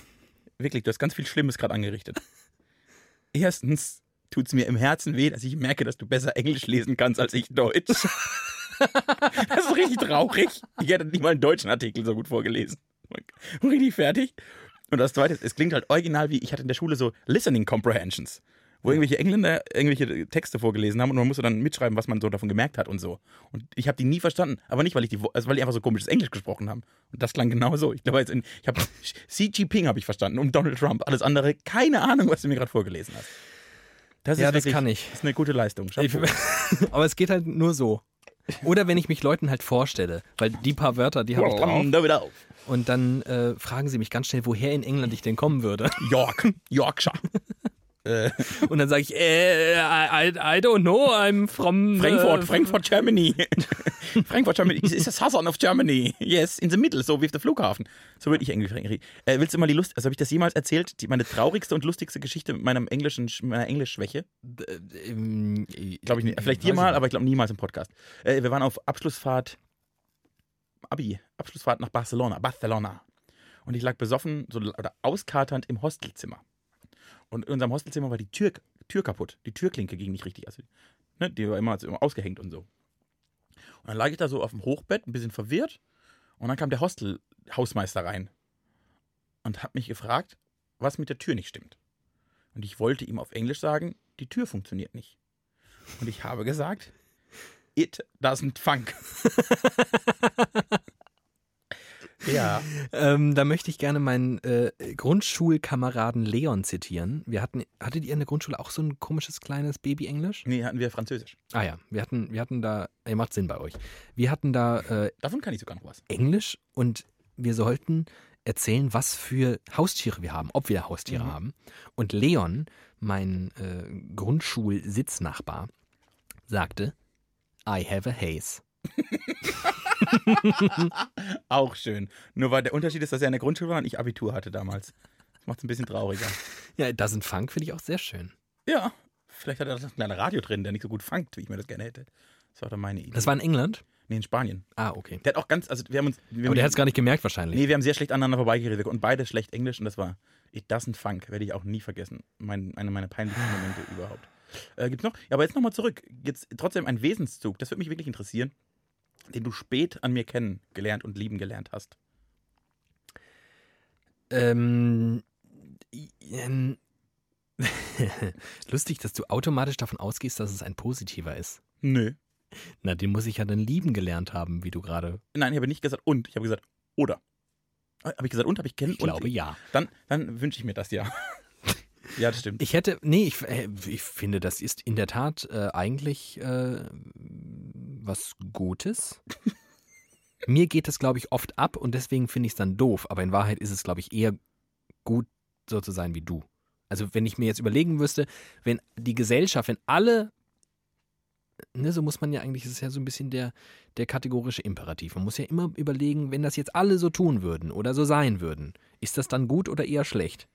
Wirklich, du hast ganz viel Schlimmes gerade angerichtet. Erstens tut es mir im Herzen weh, dass ich merke, dass du besser Englisch lesen kannst als ich Deutsch. *laughs* Das ist richtig traurig. Ich hätte nicht mal einen deutschen Artikel so gut vorgelesen. Richtig fertig. Und das zweite ist, es klingt halt original wie, ich hatte in der Schule so Listening Comprehensions, wo irgendwelche Engländer irgendwelche Texte vorgelesen haben und man musste dann mitschreiben, was man so davon gemerkt hat und so. Und ich habe die nie verstanden, aber nicht, weil ich die, also weil die einfach so komisches Englisch gesprochen haben. Und das klang genau so. Ich glaube, jetzt in, ich habe *laughs* Xi Jinping habe ich verstanden und Donald Trump. Alles andere, keine Ahnung, was du mir gerade vorgelesen hast. Das Ja, das wirklich- kann ich. Das ist eine gute Leistung. Ich, *laughs* aber es geht halt nur so. Oder wenn ich mich Leuten halt vorstelle, weil die paar Wörter, die habe ich drauf. Und dann äh, fragen sie mich ganz schnell, woher in England ich denn kommen würde. York, Yorkshire. Äh, *laughs* Und dann sage ich, äh, I, I don't know, I'm from Frankfurt, äh, Frankfurt, Germany. *laughs* Frankfurt, Germany. Is the southern of Germany. Yes, in the middle, so wie auf der Flughafen. So würde ich Englisch reden. Äh, willst du mal die Lust, also habe ich das jemals erzählt, die, meine traurigste und lustigste Geschichte mit meinem englischen, meiner Englischschwäche? Ähm, Glaube ich nicht. Vielleicht dir mal, aber ich glaube niemals im Podcast. Äh, wir waren auf Abschlussfahrt, Abi, Abschlussfahrt nach Barcelona, Barcelona. Und ich lag besoffen so, oder auskaternd im Hostelzimmer. Und in unserem Hostelzimmer war die Tür, Tür kaputt. Die Türklinke ging nicht richtig. Also, ne, die war immer, immer ausgehängt und so. Und dann lag ich da so auf dem Hochbett, ein bisschen verwirrt. Und dann kam der Hostelhausmeister rein und hat mich gefragt, was mit der Tür nicht stimmt. Und ich wollte ihm auf Englisch sagen, die Tür funktioniert nicht. Und ich habe gesagt, it doesn't funk. *laughs* ja. Ähm, da möchte ich gerne meinen äh, Grundschulkameraden Leon zitieren. Wir hatten, hattet ihr in der Grundschule auch so ein komisches kleines Baby-Englisch? Nee, hatten wir Französisch. Ah ja, wir hatten, wir hatten da, ihr macht Sinn bei euch. Wir hatten da äh, Davon kann ich sogar noch was. Englisch und wir sollten erzählen, was für Haustiere wir haben, ob wir Haustiere Mhm. haben. Und Leon, mein äh, Grundschulsitznachbar, sagte, I have a haze. *laughs* Auch schön. Nur weil der Unterschied ist, dass er in der Grundschule war und ich Abitur hatte damals. Das macht es ein bisschen trauriger. Ja, das sind Funk finde ich auch sehr schön. Ja, vielleicht hat er das kleine Radio drin, der nicht so gut fangt, wie ich mir das gerne hätte. Das war doch meine Idee. Das war in England? nee, in Spanien. Ah, okay. Der hat auch ganz, also wir haben uns. Wir Aber der hat es gar nicht gemerkt wahrscheinlich. Nee, wir haben sehr schlecht aneinander vorbeigeredet und beide schlecht Englisch und das war It doesn't funk, werde ich auch nie vergessen. Mein, eine meiner peinlichsten Momente überhaupt. Äh, gibt's noch? Ja, aber jetzt nochmal zurück. Jetzt trotzdem ein Wesenszug, das würde mich wirklich interessieren, den du spät an mir kennengelernt und lieben gelernt hast. Ähm, ähm, *laughs* lustig, dass du automatisch davon ausgehst, dass es ein positiver ist. Nö. Na, den muss ich ja dann lieben gelernt haben, wie du gerade. Nein, ich habe nicht gesagt und, ich habe gesagt oder. Habe ich gesagt und, habe ich kennen Ich glaube ja. Dann, dann wünsche ich mir das ja. *laughs* ja, das stimmt. Ich hätte, nee, ich, äh, ich finde, das ist in der Tat äh, eigentlich äh, was Gutes. Mir geht das, glaube ich, oft ab und deswegen finde ich es dann doof. Aber in Wahrheit ist es, glaube ich, eher gut, so zu sein wie du. Also, wenn ich mir jetzt überlegen müsste, wenn die Gesellschaft, wenn alle, ne, so muss man ja eigentlich, das ist ja so ein bisschen der, der kategorische Imperativ. Man muss ja immer überlegen, wenn das jetzt alle so tun würden oder so sein würden, ist das dann gut oder eher schlecht?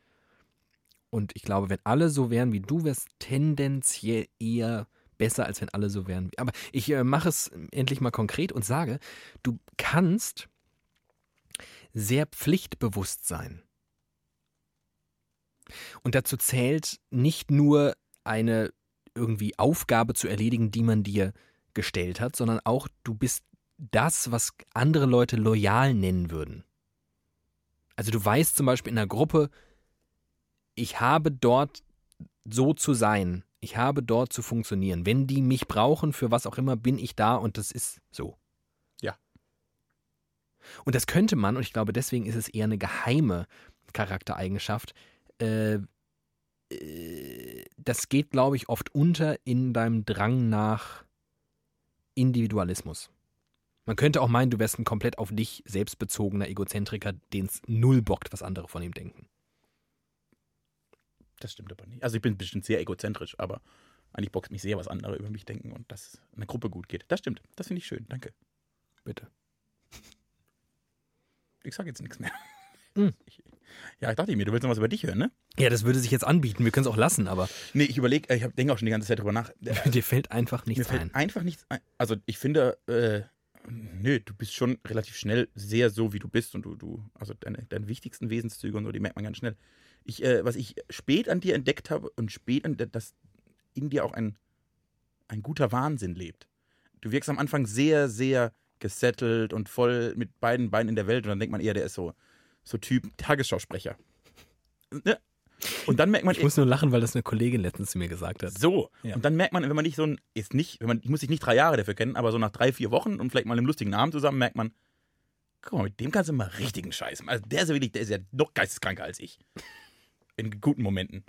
Und ich glaube, wenn alle so wären wie du, wäre es tendenziell eher besser, als wenn alle so wären. Aber ich äh, mache es endlich mal konkret und sage, du kannst sehr pflichtbewusst sein. Und dazu zählt nicht nur eine irgendwie Aufgabe zu erledigen, die man dir gestellt hat, sondern auch du bist das, was andere Leute loyal nennen würden. Also du weißt zum Beispiel in einer Gruppe, ich habe dort so zu sein, ich habe dort zu funktionieren. Wenn die mich brauchen, für was auch immer, bin ich da und das ist so. Ja. Und das könnte man, und ich glaube, deswegen ist es eher eine geheime Charaktereigenschaft, äh, äh, das geht, glaube ich, oft unter in deinem Drang nach Individualismus. Man könnte auch meinen, du wärst ein komplett auf dich selbstbezogener Egozentriker, den es null bockt, was andere von ihm denken. Das stimmt aber nicht. Also ich bin bestimmt sehr egozentrisch, aber eigentlich boxt mich sehr, was andere über mich denken und dass es einer Gruppe gut geht. Das stimmt. Das finde ich schön. Danke. Bitte. Ich sage jetzt nichts mehr. Hm. *laughs* Ich, ja, ich dachte mir, du willst noch was über dich hören, ne? Ja, das würde sich jetzt anbieten. Wir können es auch lassen, aber Nee, ich überlege, ich denke auch schon die ganze Zeit drüber nach. *laughs* dir fällt einfach Mir nichts fällt ein. einfach nichts ein. Also ich finde, äh, nö, du bist schon relativ schnell sehr so, wie du bist und du, du also deine, deine wichtigsten Wesenszüge und so, die merkt man ganz schnell. Ich, äh, was ich spät an dir entdeckt habe und spät an, dass in dir auch ein, ein guter Wahnsinn lebt. Du wirkst am Anfang sehr, sehr gesettelt und voll mit beiden Beinen in der Welt und dann denkt man eher, der ist so, so Typ Tagesschausprecher. *laughs* ne? Und dann merkt man, Ich muss nur lachen, weil das eine Kollegin letztens zu mir gesagt hat. so. Ja. Und dann merkt man, wenn man nicht so ein, ist nicht, wenn man, ich muss sich nicht drei Jahre dafür kennen, aber so nach drei, vier Wochen und vielleicht mal einem lustigen Abend zusammen, merkt man, guck mal, mit dem kannst du mal richtigen Scheiß machen. Also der ist ja wirklich, der ist ja noch geisteskranker als ich. In guten Momenten.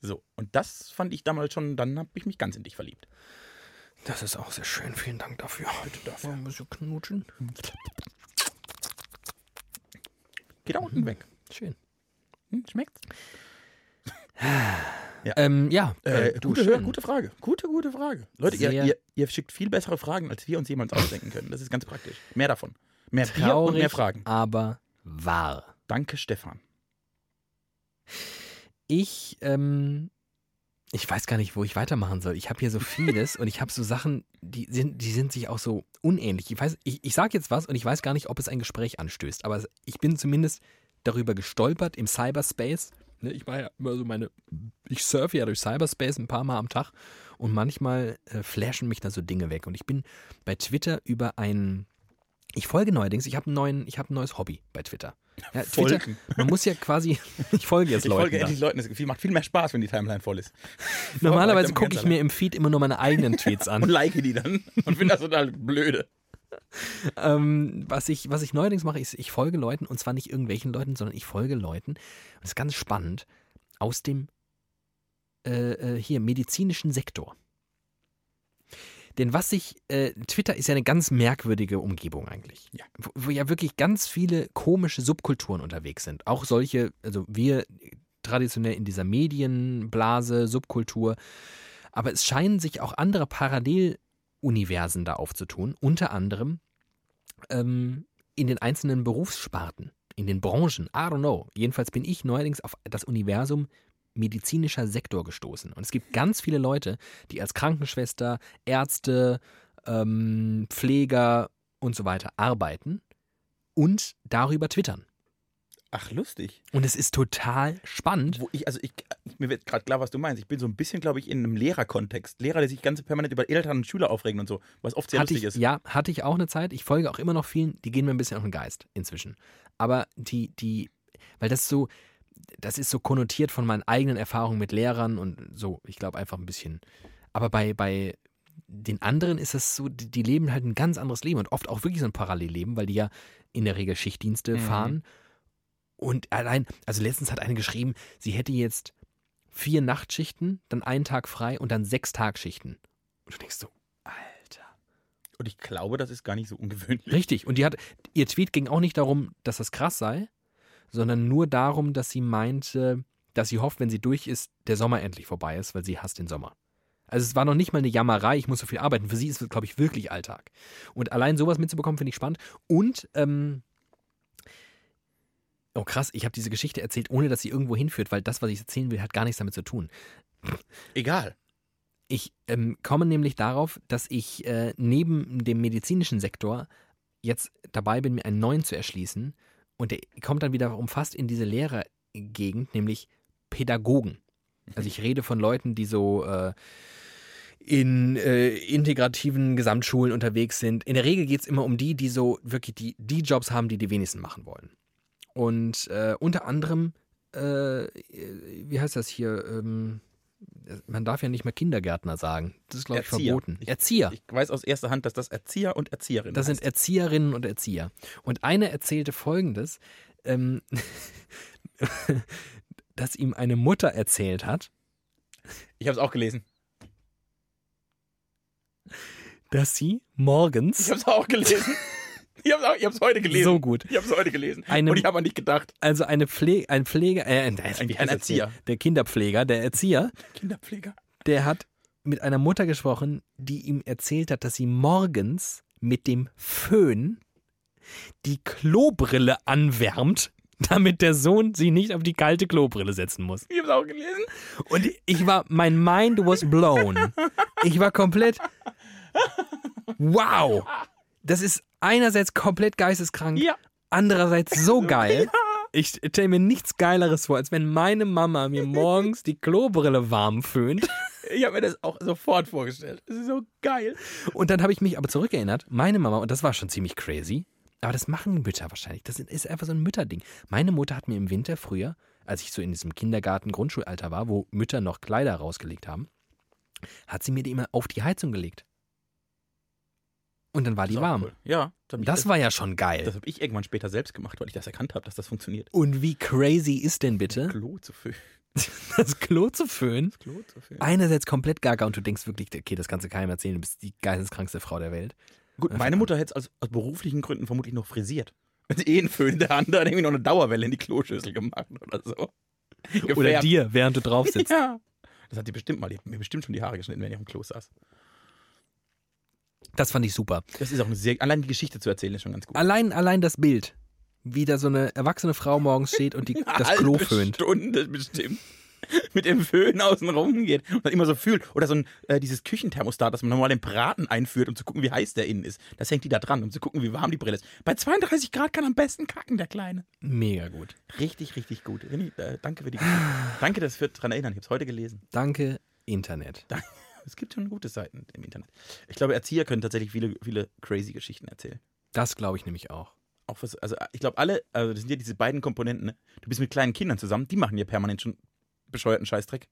So. Und das fand ich damals schon, dann habe ich mich ganz in dich verliebt. Das ist auch sehr schön. Vielen Dank dafür. Bitte dafür. Ein bisschen knutschen. Geh da unten weg. Schön. Hm, schmeckt's? Ähm, ja, Äh, äh, gute, gute Frage. Gute, gute Frage. Leute, ihr, ihr, ihr schickt viel bessere Fragen, als wir uns jemals ausdenken können. Das ist ganz praktisch. Mehr davon. Mehr Bier und Traurig, mehr Fragen. aber wahr. Danke, Stefan. Ich, ähm, ich weiß gar nicht, wo ich weitermachen soll. Ich habe hier so vieles *laughs* und ich habe so Sachen, die sind, die sind sich auch so unähnlich. Ich weiß, ich, ich sage jetzt was und ich weiß gar nicht, ob es ein Gespräch anstößt, aber ich bin zumindest darüber gestolpert im Cyberspace. Ne, Ich war ja immer so meine, ich surfe ja durch Cyberspace ein paar Mal am Tag und manchmal äh, flashen mich da so Dinge weg. Und ich bin bei Twitter über ein, ich folge neuerdings, ich habe ich hab ein neues Hobby bei Twitter. Ja, Twitter, Folgen. man muss ja quasi, *laughs* ich folge jetzt Ich Leuten. folge da. endlich Leuten. Es macht viel mehr Spaß, wenn die Timeline voll ist. *laughs* Normalerweise gucke ich mir im Feed immer nur meine eigenen *laughs* Tweets Und an. like die dann. Und finde das total blöde. ähm, was, ich, was ich neuerdings mache, ist, ich folge Leuten, und zwar nicht irgendwelchen Leuten, sondern ich folge Leuten, und das ist ganz spannend, aus dem äh, äh, hier medizinischen Sektor. Denn was sich, äh, Twitter ist ja eine ganz merkwürdige Umgebung eigentlich. Ja. Wo, wo ja wirklich ganz viele komische Subkulturen unterwegs sind. Auch solche, also wir traditionell in dieser Medienblase, Subkultur. Aber es scheinen sich auch andere Paralleluniversen da aufzutun. Unter anderem ähm, in den einzelnen Berufssparten, in den Branchen. I don't know. Jedenfalls bin ich neuerdings auf das Universum medizinischer Sektor gestoßen. Und es gibt ganz viele Leute, die als Krankenschwester, Ärzte, ähm, Pfleger und so weiter arbeiten und darüber twittern. Ach, lustig. Und es ist total spannend. Wo ich, also ich, mir wird gerade klar, was du meinst. Ich bin so ein bisschen, glaube ich, in einem Lehrerkontext. Lehrer, die sich ganz permanent über Eltern und Schüler aufregen und so, was oft sehr hatte lustig ich, ist. Ja, hatte ich auch eine Zeit. Ich folge auch immer noch vielen, die gehen mir ein bisschen auf den Geist inzwischen. Aber die, die, weil das so, das ist so konnotiert von meinen eigenen Erfahrungen mit Lehrern und so, ich glaube einfach ein bisschen. Aber bei, bei den anderen ist es so, die, die leben halt ein ganz anderes Leben und oft auch wirklich so ein Parallelleben, weil die ja in der Regel Schichtdienste Mhm. fahren. Und allein, also letztens hat eine geschrieben, sie hätte jetzt vier Nachtschichten, dann einen Tag frei und dann sechs Tagschichten. Und du denkst so, Alter. Und ich glaube, das ist gar nicht so ungewöhnlich. Richtig. Und die hat, ihr Tweet ging auch nicht darum, dass das krass sei, sondern nur darum, dass sie meinte, dass sie hofft, wenn sie durch ist, der Sommer endlich vorbei ist, weil sie hasst den Sommer. Also es war noch nicht mal eine Jammerei, ich muss so viel arbeiten. Für sie ist es, glaube ich, wirklich Alltag. Und allein sowas mitzubekommen, finde ich spannend. Und, ähm, oh krass, ich habe diese Geschichte erzählt, ohne dass sie irgendwo hinführt, weil das, was ich erzählen will, hat gar nichts damit zu tun. Egal. Ich ähm, komme nämlich darauf, dass ich äh, neben dem medizinischen Sektor jetzt dabei bin, mir einen neuen zu erschließen. Und der kommt dann wiederum fast in diese Lehrergegend, nämlich Pädagogen. Also ich rede von Leuten, die so äh, in äh, integrativen Gesamtschulen unterwegs sind. In der Regel geht es immer um die, die so wirklich die, die Jobs haben, die die wenigsten machen wollen. Und äh, unter anderem, äh, wie heißt das hier? Ähm, man darf ja nicht mehr Kindergärtner sagen. Das ist, glaube ich, verboten. Ich- Erzieher. Ich weiß aus erster Hand, dass das Erzieher und Erzieherinnen Das sind heißt. Erzieherinnen und Erzieher. Und eine erzählte folgendes, ähm, *laughs* dass ihm eine Mutter erzählt hat, Ich habe es auch gelesen. dass sie Ich morgens, habe es auch gelesen. *laughs* Ich habe es heute gelesen. so gut, Ich habe es heute gelesen. Eine- und ich habe an dich gedacht. also eine Pfle ein Pfleger, äh, Ein- ein Erzieher. Der Kinderpfleger, der Erzieher, Kinderpfleger. der hat mit einer Mutter gesprochen, die ihm erzählt hat, dass sie morgens mit dem Föhn die Klobrille anwärmt, damit der Sohn sie nicht auf die kalte Klobrille setzen muss. Ich habe es auch gelesen. Und ich war, mein Mind was blown. Ich war komplett, wow. Das ist einerseits komplett geisteskrank, Ja. andererseits so *laughs* geil. Ich stelle mir nichts Geileres vor, als wenn meine Mama mir *laughs* morgens die Klobrille warm föhnt. Ich habe mir das auch sofort vorgestellt. Das ist so geil. Und dann habe ich mich aber zurückerinnert, meine Mama, und das war schon ziemlich crazy, aber das machen Mütter wahrscheinlich. Das ist einfach so ein Mütterding. Meine Mutter hat mir im Winter früher als ich so in diesem Kindergarten, Grundschulalter war, wo Mütter noch Kleider rausgelegt haben, hat sie mir die immer auf die Heizung gelegt. Und dann war die warm. cool. Ja, das, Das war ja schon geil. das habe ich irgendwann später selbst gemacht, weil ich das erkannt habe, dass das funktioniert. Und wie crazy ist denn bitte, *laughs* Klo zu füllen. das Klo zu föhnen? Klo zu füllen. Einerseits komplett gaga und du denkst wirklich, okay, das kannst du keinem erzählen, du bist die geisteskrankste Frau der Welt. Gut, meine Mutter hätte es aus, aus beruflichen Gründen vermutlich noch frisiert. *laughs* Sie eh einen Föhn der Hand hat, irgendwie noch eine Dauerwelle in die Kloschüssel gemacht oder so. Oder Gefärbt. dir, während du *laughs* drauf sitzt. Ja. Das hat sie bestimmt mal, die hat mir bestimmt schon die Haare geschnitten, wenn ich auf dem Klo saß. Das fand ich super. Das ist auch eine sehr, allein die Geschichte zu erzählen ist schon ganz gut. Allein, allein das Bild, wie da so eine erwachsene Frau morgens steht und die, *laughs* das Eine Klo halbe föhnt. Stunde bestimmt. Mit dem Föhn außen rum geht und dann immer so fühlt. Oder so ein, äh, dieses Küchenthermostat, das man normal den Braten einführt, um zu gucken, wie heiß der innen ist. Das hängt die da dran, um zu gucken, wie warm die Brille ist. Bei 32 Grad kann am besten kacken, der Kleine. Mega gut. Richtig, richtig gut. Rini, äh, danke für die Geschichte. danke, dass wir daran erinnern. Ich habe es heute gelesen. Danke, Internet. Es gibt schon gute Seiten im Internet. Ich glaube, Erzieher können tatsächlich viele, viele crazy Geschichten erzählen. Das glaube ich nämlich auch. Auch was, also ich glaube, alle, also das sind ja diese beiden Komponenten, ne? Du bist mit kleinen Kindern zusammen, die machen ja permanent schon bescheuerten Scheißdreck.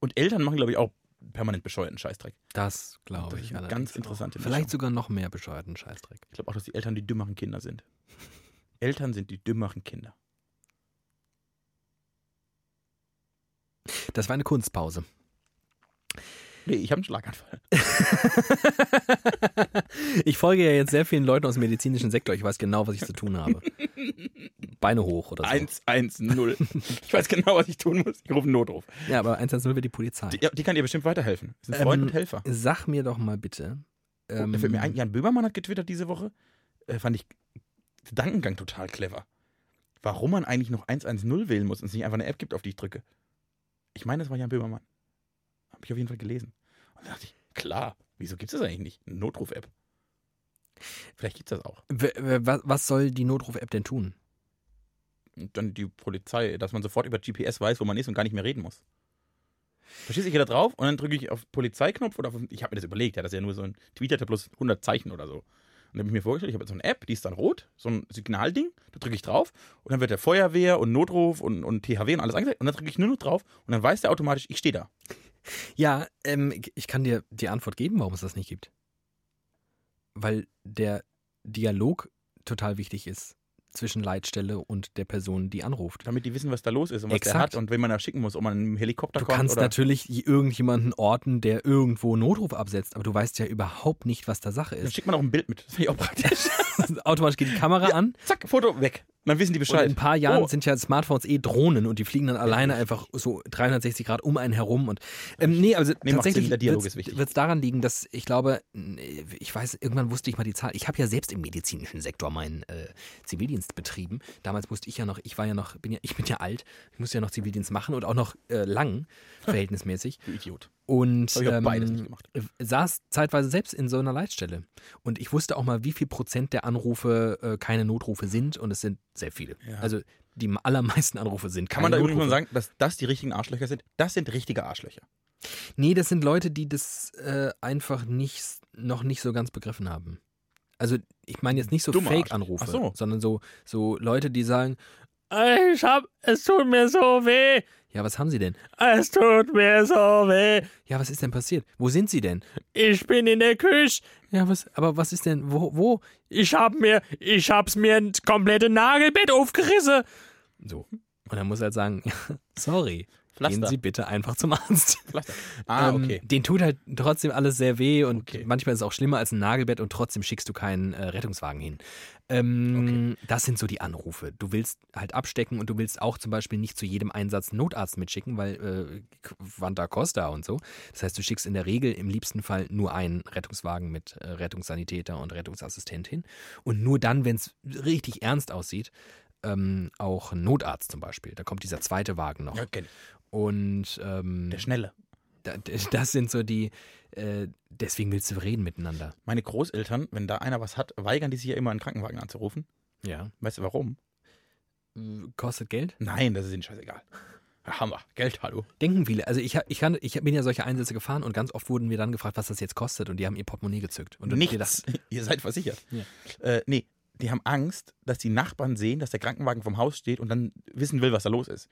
Und Eltern machen, glaube ich, auch permanent bescheuerten Scheißdreck. Das glaube Das ich. ist eine ganz interessante. Vielleicht sogar noch mehr bescheuerten Scheißdreck. Ich glaube auch, dass die Eltern die dümmeren Kinder sind. *laughs* Eltern sind die dümmeren Kinder. Das war eine Kunstpause. Nee, ich habe einen Schlaganfall. *laughs* Ich folge ja jetzt sehr vielen Leuten aus dem medizinischen Sektor. Ich weiß genau, was ich zu tun habe. Beine hoch oder so. 110. ich weiß genau, was ich tun muss. Ich rufe einen Notruf. Ja, aber 110 wird die Polizei. Die, die kann dir bestimmt weiterhelfen. Das sind Freund Ähm, und Helfer. Sag mir doch mal bitte. Oh, ähm, fällt mir ein, Jan Böhmermann hat getwittert diese Woche. Äh, fand ich Gedankengang total clever. Warum man eigentlich noch 110 wählen muss und es nicht einfach eine App gibt, auf die ich drücke. Ich meine, das war Jan Böhmermann. Habe ich auf jeden Fall gelesen. Und da dachte ich, klar, wieso gibt es das eigentlich nicht? Eine Notruf-App. Vielleicht gibt es das auch. was, soll die Notruf-App denn tun? Dann die Polizei, dass man sofort über GPS weiß, wo man ist und gar nicht mehr reden muss. Verstehst du, ich gehe da drauf und dann drücke ich auf Polizeiknopf oder auf, ich habe mir das überlegt, ja, das ist ja nur so ein Tweet, hat bloß 100 Zeichen oder so. Und dann habe ich mir vorgestellt, ich habe jetzt so eine App, die ist dann rot, so ein Signalding, da drücke ich drauf und dann wird der Feuerwehr und Notruf und, und THW und alles angezeigt und dann drücke ich nur noch drauf und dann weiß der automatisch, ich stehe da. Ja, ähm, ich kann dir die Antwort geben, warum es das nicht gibt. Weil der Dialog total wichtig ist zwischen Leitstelle und der Person, die anruft. Damit die wissen, was da los ist und was der Exakt. hat und wen man da schicken muss, ob man mit einem Helikopter Du kommt kannst oder natürlich irgendjemanden orten, der irgendwo Notruf absetzt, aber du weißt ja überhaupt nicht, was da Sache dann ist. schickt man auch ein Bild mit. Das finde ich auch praktisch. *laughs* Automatisch geht die Kamera an Zack, Foto weg. Und dann wissen die und Bescheid. in ein paar Jahren Oh, sind ja Smartphones eh Drohnen und die fliegen dann alleine einfach so 360 Grad um einen herum. Und ähm, nee, also Nee, tatsächlich wichtig. wird's daran liegen, dass ich glaube, ich weiß, irgendwann wusste ich mal die Zahl. Ich habe ja selbst im medizinischen Sektor meinen äh, Zivildienst betrieben. Damals wusste ich ja noch, ich war ja noch, bin ja, *laughs* ich bin ja alt, ich musste ja noch Zivildienst machen und auch noch äh, lang, *laughs* verhältnismäßig. du Idiot. Und ähm, äh, saß zeitweise selbst in so einer Leitstelle. Und ich wusste auch mal, wie viel Prozent der Anrufe äh, keine Notrufe sind. Und es sind sehr viele. Ja. Also die allermeisten Anrufe sind Kann keine man da übrigens mal Notrufe. sagen, dass das die richtigen Arschlöcher sind? Das sind richtige Arschlöcher. Nee, das sind Leute, die das äh, einfach nicht, noch nicht so ganz begriffen haben. Also ich meine jetzt nicht so Fake-Anrufe, so. sondern so, so Leute, die sagen, ich hab, es tut mir so weh. Ja, was haben sie denn? Es tut mir so weh. Ja, was ist denn passiert? Wo sind sie denn? Ich bin in der Küche. Ja, was, aber was ist denn, wo, wo? Ich hab mir, ich hab's mir ein komplette Nagelbett aufgerissen. So. Und dann muss er halt sagen, *laughs* sorry, Pflaster. gehen Sie bitte einfach zum Arzt. *laughs* Pflaster. *laughs* Ah, Ähm, okay. Den tut halt trotzdem alles sehr weh und Okay. manchmal ist es auch schlimmer als ein Nagelbett und trotzdem schickst du keinen äh, Rettungswagen hin. Ähm, Das sind so die Anrufe. Du willst halt abstecken und du willst auch zum Beispiel nicht zu jedem Einsatz einen Notarzt mitschicken, weil äh, Quanta Costa und so. Das heißt, du schickst in der Regel im liebsten Fall nur einen Rettungswagen mit äh, Rettungssanitäter und Rettungsassistent hin. Und nur dann, wenn es richtig ernst aussieht, ähm, auch ein Notarzt zum Beispiel. Da kommt dieser zweite Wagen noch. Ja, ich. Und ähm, Der Schnelle. da- *laughs* das sind so die, äh, deswegen willst du reden miteinander. Meine Großeltern, wenn da einer was hat, weigern die sich ja immer, einen Krankenwagen anzurufen. Ja. Weißt du warum? Kostet Geld? Nein, das ist ihnen scheißegal. Hammer. Geld, hallo. Denken viele. Also ich, ich, kann, ich bin ja solche Einsätze gefahren und ganz oft wurden wir dann gefragt, was das jetzt kostet und die haben ihr Portemonnaie gezückt. Und Nichts. *laughs* Ihr seid versichert. Ja. Äh, nee, die haben Angst, dass die Nachbarn sehen, dass der Krankenwagen vom Haus steht und dann wissen will, was da los ist.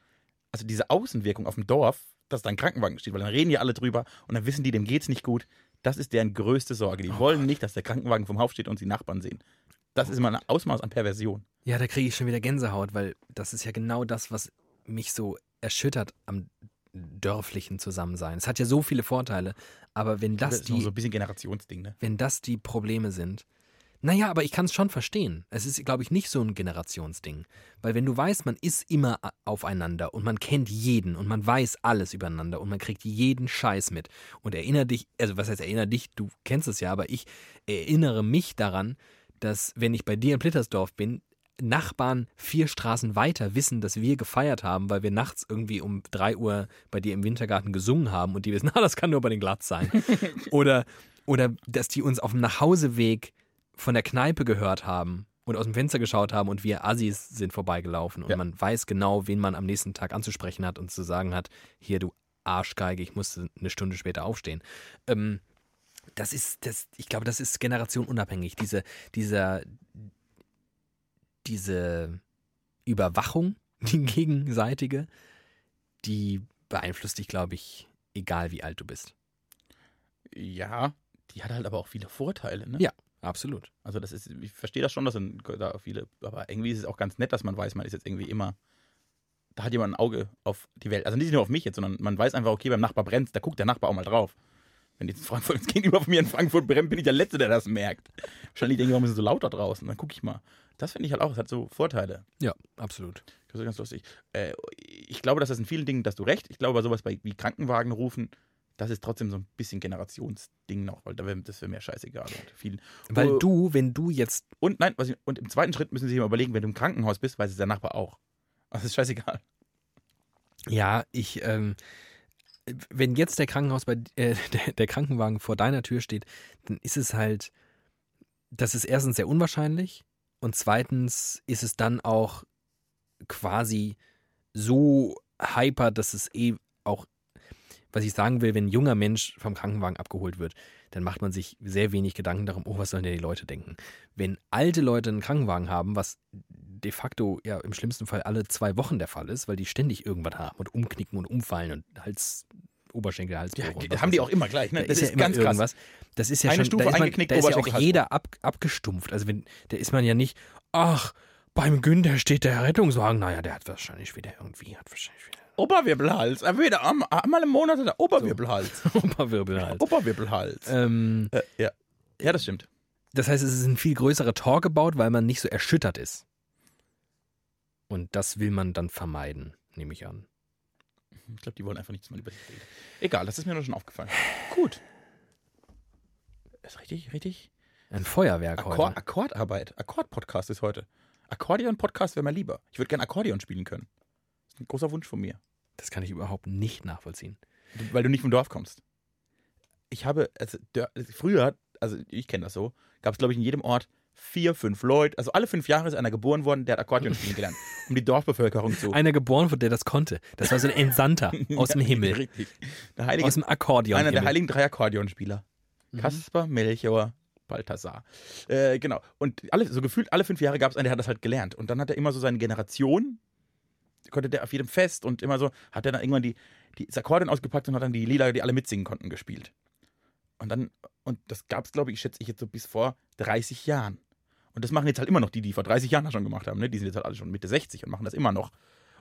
Also diese Außenwirkung auf dem Dorf, dass da ein Krankenwagen steht, weil dann reden ja alle drüber und dann wissen die, dem geht's nicht gut. Das ist deren größte Sorge. Die wollen nicht, dass der Krankenwagen vom Haus steht und sie Nachbarn sehen. Das ist immer ein Ausmaß an Perversion. Ja, da kriege ich schon wieder Gänsehaut, weil das ist ja genau das, was mich so erschüttert am dörflichen Zusammensein. Es hat ja so viele Vorteile, aber wenn das, Das ist die, so ein bisschen Generationsding, ne? wenn das die Probleme sind. Naja, aber ich kann es schon verstehen. Es ist, glaube ich, nicht so ein Generationsding. Weil wenn du weißt, man ist immer a- aufeinander und man kennt jeden und man weiß alles übereinander und man kriegt jeden Scheiß mit und erinnere dich, also was heißt erinnere dich, du kennst es ja, aber ich erinnere mich daran, dass wenn ich bei dir in Plittersdorf bin, Nachbarn vier Straßen weiter wissen, dass wir gefeiert haben, weil wir nachts irgendwie um drei Uhr bei dir im Wintergarten gesungen haben und die wissen, na, *laughs* das kann nur bei den Glatz sein. *laughs* oder, oder dass die uns auf dem Nachhauseweg von der Kneipe gehört haben und aus dem Fenster geschaut haben und wir Assis sind vorbeigelaufen und Ja. man weiß genau, wen man am nächsten Tag anzusprechen hat und zu sagen hat, hier du Arschgeige, ich musste eine Stunde später aufstehen. Ähm, das ist, das, ich glaube, das ist generationenunabhängig. Diese, dieser, diese Überwachung, *laughs* die gegenseitige, die beeinflusst dich, glaube ich, egal wie alt du bist. Ja, die hat halt aber auch viele Vorteile, ne? Ja. Absolut. Also das ist, ich verstehe das schon, dass da viele, aber irgendwie ist es auch ganz nett, dass man weiß, man ist jetzt irgendwie immer, da hat jemand ein Auge auf die Welt. Also nicht nur auf mich jetzt, sondern man weiß einfach, okay, beim Nachbar brennt, da guckt der Nachbar auch mal drauf. Wenn jetzt Frankfurt gegenüber von mir in Frankfurt brennt, bin ich der Letzte, der das merkt. Wahrscheinlich denke ich, warum ist es so laut da draußen? Dann gucke ich mal. Das finde ich halt auch, das hat so Vorteile. Ja, absolut. Das ist ganz lustig. Äh, ich glaube, dass das in vielen Dingen, dass du recht. Ich glaube, bei sowas bei, wie Krankenwagen rufen, das ist trotzdem so ein bisschen Generationsding noch, weil das wäre mir scheißegal. Und, viel. Weil du, wenn du jetzt, Und nein, ich, und im zweiten Schritt müssen Sie sich mal überlegen, wenn du im Krankenhaus bist, weiß es der Nachbar auch. Also das ist scheißegal. ja, ich, ähm, wenn jetzt der Krankenhaus bei, äh, *laughs* der, der Krankenwagen vor deiner Tür steht, dann ist es halt, das ist erstens sehr unwahrscheinlich und zweitens ist es dann auch quasi so hyper, dass es eh auch, was ich sagen will, wenn ein junger Mensch vom Krankenwagen abgeholt wird, dann macht man sich sehr wenig Gedanken darum, oh, was sollen denn die Leute denken. Wenn alte Leute einen Krankenwagen haben, was de facto ja im schlimmsten Fall alle zwei Wochen der Fall ist, weil die ständig irgendwas haben und umknicken und umfallen und Hals, Oberschenkel, Halsbruch. Ja, haben die auch immer gleich. Ne? Da ist, ja ganz krass. irgendwas. Das ist ja Eine schon, Stufe da ist, man, eingeknickt, da ist ja auch jeder ab, abgestumpft. Also wenn, da ist man ja nicht, ach, beim Günther steht der Rettungswagen. Naja, der hat wahrscheinlich wieder irgendwie, hat wahrscheinlich wieder Oberwirbelhals. Er wieder am- einmal im Monat hat er Oberwirbelhals. *laughs* Oberwirbelhals. Oberwirbelhals. ähm, Äh, ja. ja, das stimmt. das heißt, es ist ein viel größerer Tor gebaut, weil man nicht so erschüttert ist. Und das will man dann vermeiden, nehme ich an. Ich glaube, die wollen einfach nicht, dass man über sich redet. Egal, das ist mir nur schon aufgefallen. Gut. Ist richtig, richtig. Ein Feuerwerk Akkord, heute. Akkordarbeit. Akkord-Podcast ist heute. Akkordeon-Podcast wäre mir lieber. Ich würde gerne Akkordeon spielen können. Ein großer Wunsch von mir. Das kann ich überhaupt nicht nachvollziehen. Weil du nicht vom Dorf kommst. Ich habe, also, der, früher, also ich kenne das so, gab es, glaube ich, in jedem Ort vier, fünf Leute. Also alle fünf Jahre ist einer geboren worden, der hat Akkordeon spielen gelernt. *laughs* Um die Dorfbevölkerung zu. Einer geboren wurde, der das konnte. Das war so ein Entsandter *laughs* aus dem Himmel. Richtig. Der heilige, Aus dem Akkordeon. einer der heiligen drei Akkordeonspieler. Kaspar, Melchior, Balthasar. Äh, genau. Und alle, so gefühlt alle fünf Jahre gab es einen, der hat das halt gelernt. Und dann hat er immer so seine Generation, konnte der auf jedem Fest und immer so, hat er dann irgendwann die, die das Akkordeon ausgepackt und hat dann die Lieder, die alle mitsingen konnten, gespielt. Und dann, und das gab es, glaube ich, schätze ich jetzt so bis vor 30 Jahren. Und das machen jetzt halt immer noch die, die vor 30 Jahren das schon gemacht haben. Ne? Die sind jetzt halt alle schon Mitte 60 und machen das immer noch.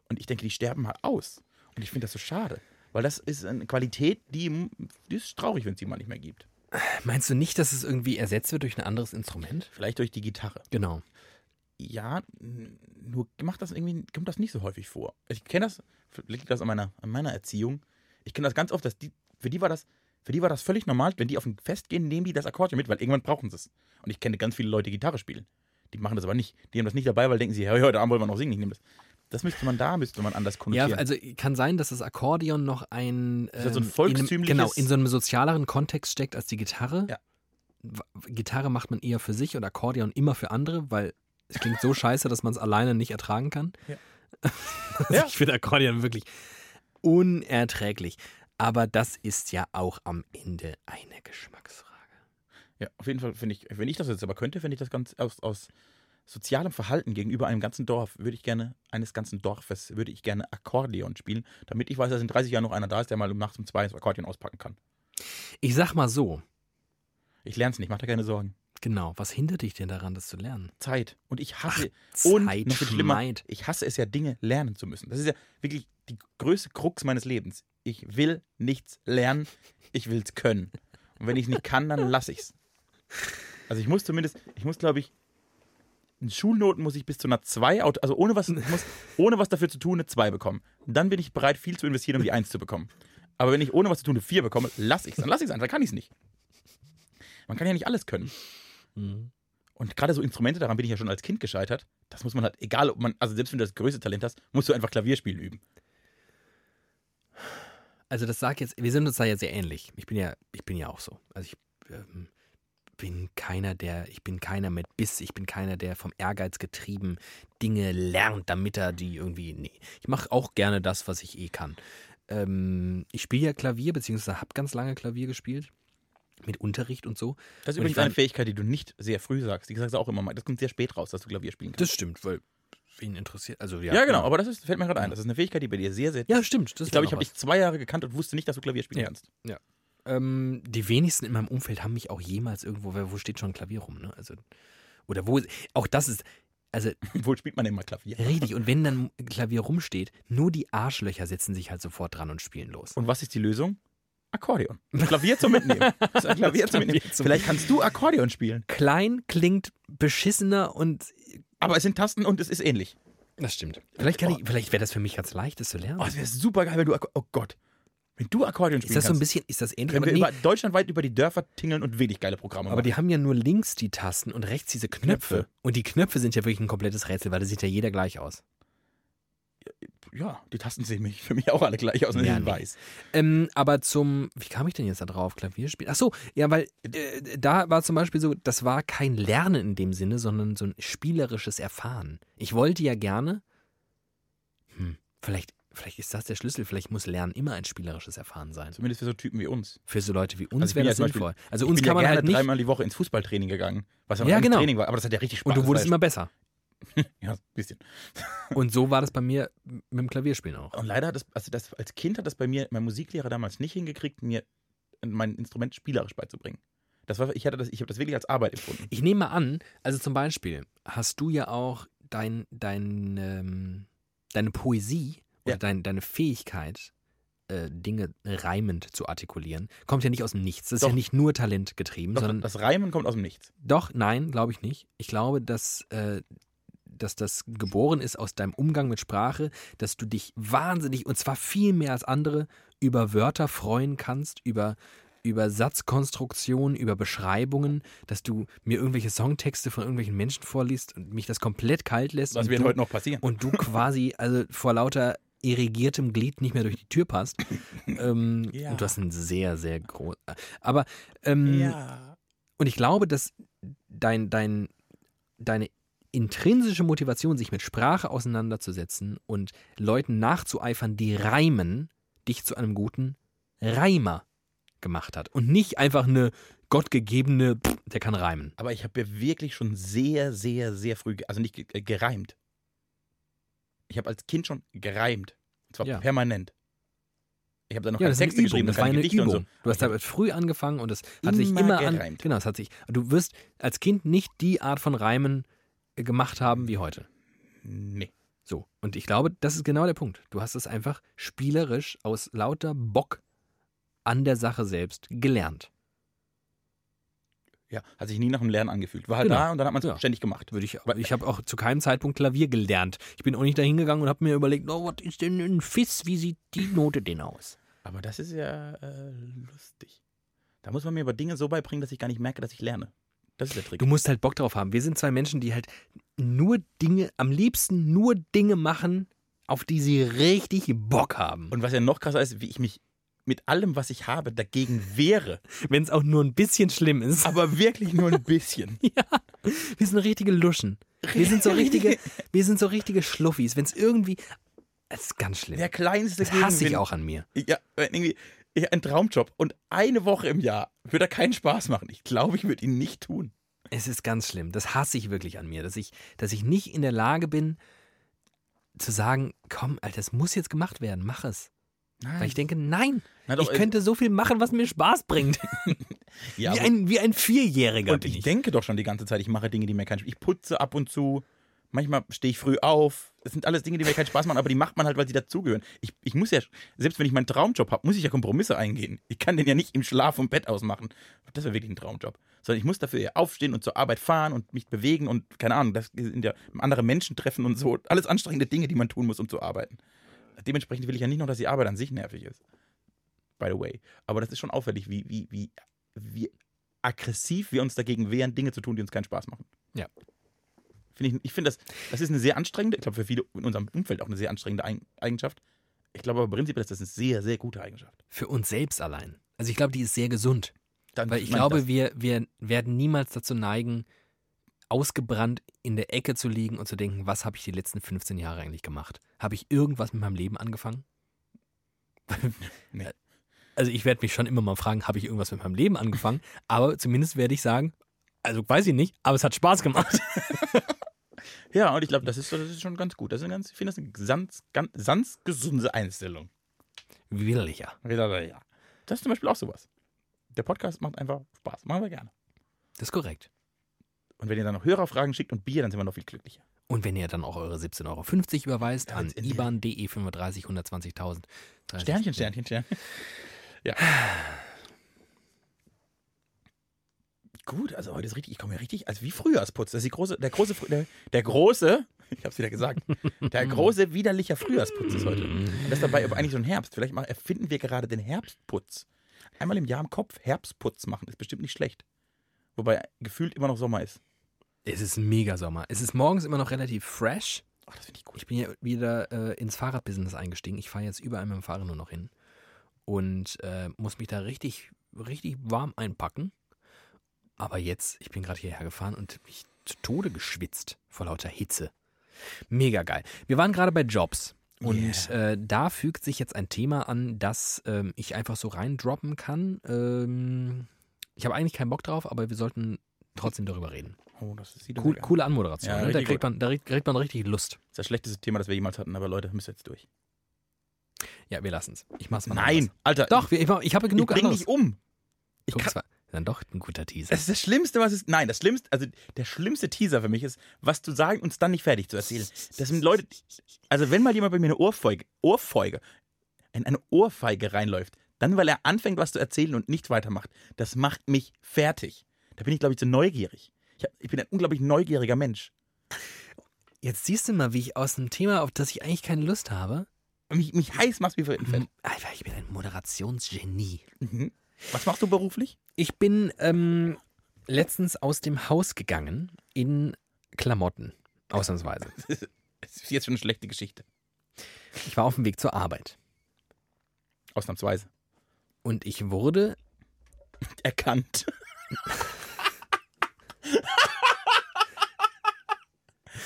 Und ich denke, die sterben halt aus. Und ich finde das so schade. Weil das ist eine Qualität, die, die ist traurig, wenn es die mal nicht mehr gibt. Meinst du nicht, dass es irgendwie ersetzt wird durch ein anderes Instrument? Vielleicht durch die Gitarre. Genau. Ja, nur macht das irgendwie, kommt das nicht so häufig vor. Ich kenne das, vielleicht liegt das an meiner, an meiner Erziehung. Ich kenne das ganz oft, dass die, für die war das, für die war das völlig normal, wenn die auf ein Fest gehen, nehmen die das Akkordeon mit, weil irgendwann brauchen sie es. Und ich kenne ganz viele Leute, die Gitarre spielen. Die machen das aber nicht. Die haben das nicht dabei, weil denken sie, hey, heute Abend wollen wir noch singen. Ich nehme das. Das müsste man da, müsste man anders Ja, konnotieren. also kann sein, dass das Akkordeon noch ein, das so ein ähm, volkstümliches- in einem, genau in so einem sozialeren Kontext steckt als die Gitarre. Ja. Gitarre macht man eher für sich und Akkordeon immer für andere, weil es klingt so scheiße, dass man es alleine nicht ertragen kann. Ja. *laughs* Also Ja. Ich finde Akkordeon wirklich unerträglich. Aber das ist ja auch am Ende eine Geschmacksfrage. Ja, auf jeden Fall finde ich, wenn ich das jetzt aber könnte, finde ich das ganz aus, aus sozialem Verhalten gegenüber einem ganzen Dorf würde ich gerne, eines ganzen Dorfes, würde ich gerne Akkordeon spielen, damit ich weiß, dass in 30 Jahren noch einer da ist, der mal um nachts um zwei das Akkordeon auspacken kann. Ich sag mal so, Ich lerne es nicht, mach dir keine Sorgen. Genau, was hindert dich denn daran, das zu lernen? Zeit. Und ich hasse, Ach, und Zeit, noch viel schlimmer, Schmeid. ich hasse es ja, Dinge lernen zu müssen. Das ist ja wirklich die größte Krux meines Lebens. Ich will nichts lernen, ich will es können. Und wenn ich nicht kann, dann lasse ich's. Also ich muss zumindest, ich muss glaube ich, in Schulnoten muss ich bis zu einer 2, also ohne was, ich muss, ohne was dafür zu tun, eine 2 bekommen. Und dann bin ich bereit, viel zu investieren, um die 1 zu bekommen. Aber wenn ich ohne was zu tun eine 4 bekomme, lasse ich's. Dann lasse ich's einfach, dann kann ich's nicht. Man kann ja nicht alles können. Mhm. Und gerade so Instrumente, daran bin ich ja schon als Kind gescheitert. Das muss man halt, egal ob man, also selbst wenn du das größte Talent hast, musst du einfach Klavierspielen üben. Also das sag jetzt, wir sind uns da ja sehr ähnlich. Ich bin ja, ich bin ja auch so. Also ich ähm, bin keiner, der, ich bin keiner mit Biss, ich bin keiner, der vom Ehrgeiz getrieben Dinge lernt, damit er die irgendwie. Nee. Ich mache auch gerne das, was ich eh kann. Ähm, ich spiele ja Klavier, beziehungsweise habe ganz lange Klavier gespielt. Mit Unterricht und so. Das ist übrigens eine Fähigkeit, die du nicht sehr früh sagst. Die sagst du auch immer mal. Das kommt sehr spät raus, dass du Klavier spielen kannst. Das stimmt, weil wen interessiert. Also ja. ja, genau, aber das ist, fällt mir gerade ein. Das ist eine Fähigkeit, die bei dir sehr, sehr. Ja, stimmt. Das ich glaube, ich habe dich zwei Jahre gekannt und wusste nicht, dass du Klavier spielen Ja. kannst. Ähm, die wenigsten in meinem Umfeld haben mich auch jemals irgendwo, wo steht schon ein Klavier rum, ne? Also, oder wo, auch das ist, also *laughs* Wo spielt man denn mal Klavier? richtig, und wenn dann ein Klavier rumsteht, nur die Arschlöcher setzen sich halt sofort dran und spielen los. Und was ist die Lösung? Akkordeon. Ein Klavier zum Mitnehmen. Das *laughs* ist ein Klavier zum Mitnehmen. Vielleicht kannst du Akkordeon spielen. Klein klingt beschissener und Aber es sind Tasten und es ist ähnlich. das stimmt. Vielleicht, kann ich, vielleicht wäre das für mich ganz leicht, das zu lernen. Oh, es wäre super geil, wenn du. Oh Gott. Wenn du Akkordeon ist spielen das so ein bisschen, ist das ähnlich? Können Aber, wir nee, über, deutschlandweit über die Dörfer tingeln und wenig geile Programme aber machen. die haben ja nur links die Tasten und rechts diese Knöpfe. Knöpfe. Und die Knöpfe sind ja wirklich ein komplettes Rätsel, weil da sieht ja jeder gleich aus. Ja, die Tasten sehen mich, *laughs* für mich auch alle gleich aus, wenn Ja, ich nee. weiß. Ähm, aber zum, wie kam ich denn jetzt da drauf? Klavierspielen? Ach so, ja, weil äh, da war zum Beispiel so, das war kein Lernen in dem Sinne, sondern so ein spielerisches Erfahren. Ich wollte ja gerne, hm, vielleicht, vielleicht ist das der Schlüssel, vielleicht muss Lernen immer ein spielerisches Erfahren sein. Zumindest für so Typen wie uns. Für so Leute wie uns Also wäre ja das Beispiel- sinnvoll. Also ich uns bin kann ja man gerne halt nicht. dreimal die Woche ins Fußballtraining gegangen, was ja Ja, ein genau. Training war, aber das hat ja richtig Spaß Und du wurdest immer besser. *laughs* Ja, ein bisschen. *laughs* Und so war das bei mir mit dem Klavierspielen auch. Und leider hat das, also das, als Kind hat das bei mir mein Musiklehrer damals nicht hingekriegt, mir mein Instrument spielerisch beizubringen. Das war, ich hatte das, ich habe das wirklich als Arbeit empfunden. Ich nehme mal an, also zum Beispiel hast du ja auch dein, dein, ähm, deine Poesie oder Ja. dein, deine Fähigkeit, äh, Dinge reimend zu artikulieren, kommt ja nicht aus dem Nichts. Das ist Doch. ja nicht nur talentgetrieben, Doch, sondern das Reimen kommt aus dem Nichts. doch, nein, glaube ich nicht. Ich glaube, dass, äh, dass das geboren ist aus deinem Umgang mit Sprache, dass du dich wahnsinnig, und zwar viel mehr als andere, über Wörter freuen kannst, über, über Satzkonstruktionen, über Beschreibungen, dass du mir irgendwelche Songtexte von irgendwelchen Menschen vorliest und mich das komplett kalt lässt. Was wird du, heute noch passieren? und du quasi also vor lauter irrigiertem Glied nicht mehr durch die Tür passt. ähm, Ja. Und du hast ein sehr, sehr groß. Aber ähm, ja. und ich glaube, dass dein, dein, deine intrinsische Motivation, sich mit Sprache auseinanderzusetzen und Leuten nachzueifern, die reimen, dich zu einem guten Reimer gemacht hat. Und nicht einfach eine gottgegebene, der kann reimen. Aber ich habe ja wirklich schon sehr, sehr, sehr früh, also nicht äh, gereimt. Ich habe als Kind schon gereimt. Und zwar Ja. permanent. Ich habe dann noch Ja, keine das Texte Übung. geschrieben, Das war eine Gedichte Übung. und so. Du hast damit früh angefangen und es hat sich Immer immer an. gereimt. Genau, es hat sich. Du wirst als Kind nicht die Art von Reimen gemacht haben wie heute. Nee. So. Und ich glaube, das ist genau der Punkt. Du hast es einfach spielerisch aus lauter Bock an der Sache selbst gelernt. Ja, hat sich nie nach dem Lernen angefühlt. War halt Genau. da und dann hat man es Ja. ständig gemacht. Würde ich, ich habe auch zu keinem Zeitpunkt Klavier gelernt. Ich bin auch nicht dahin gegangen und habe mir überlegt, oh, was ist denn ein Fiss? Wie sieht die Note denn aus? Aber das ist ja äh, lustig. Da muss man mir aber Dinge so beibringen, dass ich gar nicht merke, dass ich lerne. Das ist der Trick. Du musst halt Bock drauf haben. Wir sind zwei Menschen, die halt nur Dinge, am liebsten nur Dinge machen, auf die sie richtig Bock haben. Und was ja noch krasser ist, wie ich mich mit allem, was ich habe, dagegen wehre. *laughs* wenn es auch nur ein bisschen schlimm ist. Aber wirklich nur ein bisschen. *laughs* Wir sind richtige Luschen. Wir sind so richtige, wir sind so richtige Schluffis. Wenn es irgendwie. Es ist ganz schlimm. Der kleinste Das hasse ich auch an mir. Ja, irgendwie ein Traumjob und eine Woche im Jahr würde er keinen Spaß machen. Ich glaube, ich würde ihn nicht tun. Es ist ganz schlimm. Das hasse ich wirklich an mir, dass ich, dass ich nicht in der Lage bin, zu sagen, komm, Alter, das muss jetzt gemacht werden, mach es. Weil ich denke, nein, Na doch, ich äh, könnte so viel machen, was mir Spaß bringt. *laughs* ja, wie, ein, wie ein Vierjähriger und ich, ich. denke doch schon die ganze Zeit, ich mache Dinge, die mir keinen Spaß Ich putze ab und zu. Manchmal stehe ich früh auf. Das sind alles Dinge, die mir keinen Spaß machen, aber die macht man halt, weil sie dazugehören. Ich, ich muss ja, selbst wenn ich meinen Traumjob habe, muss ich ja Kompromisse eingehen. Ich kann den ja nicht im Schlaf vom Bett aus machen. Das wäre wirklich ein Traumjob. Sondern ich muss dafür ja aufstehen und zur Arbeit fahren und mich bewegen und keine Ahnung, das sind ja andere Menschen treffen und so. Alles anstrengende Dinge, die man tun muss, um zu arbeiten. Dementsprechend will ich ja nicht nur, dass die Arbeit an sich nervig ist. By the way. Aber das ist schon auffällig, wie, wie, wie, wie aggressiv wir uns dagegen wehren, Dinge zu tun, die uns keinen Spaß machen. Ja. Finde ich, ich finde, das, das ist eine sehr anstrengende, ich glaube für viele in unserem Umfeld auch eine sehr anstrengende Eig- Eigenschaft. Ich glaube aber prinzipiell ist das eine sehr, sehr gute Eigenschaft. Für uns selbst allein. Also ich glaube, die ist sehr gesund. Dann Weil ich glaube, das. wir, wir werden niemals dazu neigen, ausgebrannt in der Ecke zu liegen und zu denken, was habe ich die letzten 15 Jahre eigentlich gemacht? Habe ich irgendwas mit meinem Leben angefangen? *laughs* Nee. Also ich werde mich schon immer mal fragen, habe ich irgendwas mit meinem Leben angefangen? Aber zumindest werde ich sagen, also weiß ich nicht, aber es hat Spaß gemacht. *laughs* Ja, und ich glaube, das ist, so- das ist schon ganz gut. Das ist ganz, ich finde das eine ganz, ganz, ganz gesunde Einstellung. Williger. Ja. Das ist zum Beispiel auch sowas. Der Podcast macht einfach Spaß. Machen wir gerne. Das ist korrekt. Und wenn ihr dann noch Hörerfragen schickt und Bier, dann sind wir noch viel glücklicher. Und wenn ihr dann auch eure 17,50 Euro überweist Ja, an jetzt in- IBAN DE 35 120.000. 30. Sternchen, Sternchen, Sternchen. Ja. Gut, also heute ist richtig, ich komme ja richtig, also wie Frühjahrsputz. Das ist die große, der große, der, der große, *laughs* ich hab's wieder gesagt, der große widerliche Frühjahrsputz ist heute. Und das ist dabei aber eigentlich so ein Herbst. Vielleicht mal erfinden wir gerade den Herbstputz. Einmal im Jahr im Kopf Herbstputz machen, ist bestimmt nicht schlecht. Wobei gefühlt immer noch Sommer ist. Es ist mega Sommer. Es ist morgens immer noch relativ fresh. Ach, das finde ich gut. Ich bin ja wieder äh, ins Fahrradbusiness eingestiegen. Ich fahre jetzt überall mit dem Fahrrad nur noch hin. Und äh, muss mich da richtig, richtig warm einpacken. Aber jetzt, ich bin gerade hierher gefahren und mich zu Tode geschwitzt vor lauter Hitze. Mega geil. Wir waren gerade bei Jobs. Und äh, da fügt sich jetzt ein Thema an, das ähm, ich einfach so reindroppen kann. Ähm, ich habe eigentlich keinen Bock drauf, aber wir sollten trotzdem darüber reden. Oh, das ist Cool, coole Anmoderation. Ja, ne? Da, kriegt gut. man, da kriegt man richtig Lust. Das ist das schlechteste Thema, das wir jemals hatten, aber Leute, müsst ihr jetzt durch. Ja, wir lassen es. Ich mach's mal. Nein, anders. Alter. Doch, ich, ich habe ich genug bring anderes. dich um. Ich Guck, kann, dann doch ein guter Teaser. Das ist das Schlimmste, was es. Nein, das Schlimmste, also der schlimmste Teaser für mich ist, was zu sagen und es dann nicht fertig zu erzählen. Das sind Leute, also wenn mal jemand bei mir eine Ohrfeige, Ohrfeige, in eine Ohrfeige reinläuft, dann weil er anfängt, was zu erzählen und nichts weitermacht, das macht mich fertig. Da bin ich, glaube ich, zu neugierig. Ich, hab, ich bin ein unglaublich neugieriger Mensch. Jetzt siehst du mal, wie ich aus einem Thema, auf das ich eigentlich keine Lust habe, Mich, mich heiß machst wie für ein Fett. m- Alter, ich bin ein Moderationsgenie. Mhm. Was machst du beruflich? Ich bin ähm, letztens aus dem Haus gegangen in Klamotten. Ausnahmsweise. *laughs* Es ist jetzt schon eine schlechte Geschichte. Ich war auf dem Weg zur Arbeit. Ausnahmsweise. Und ich wurde Erkannt.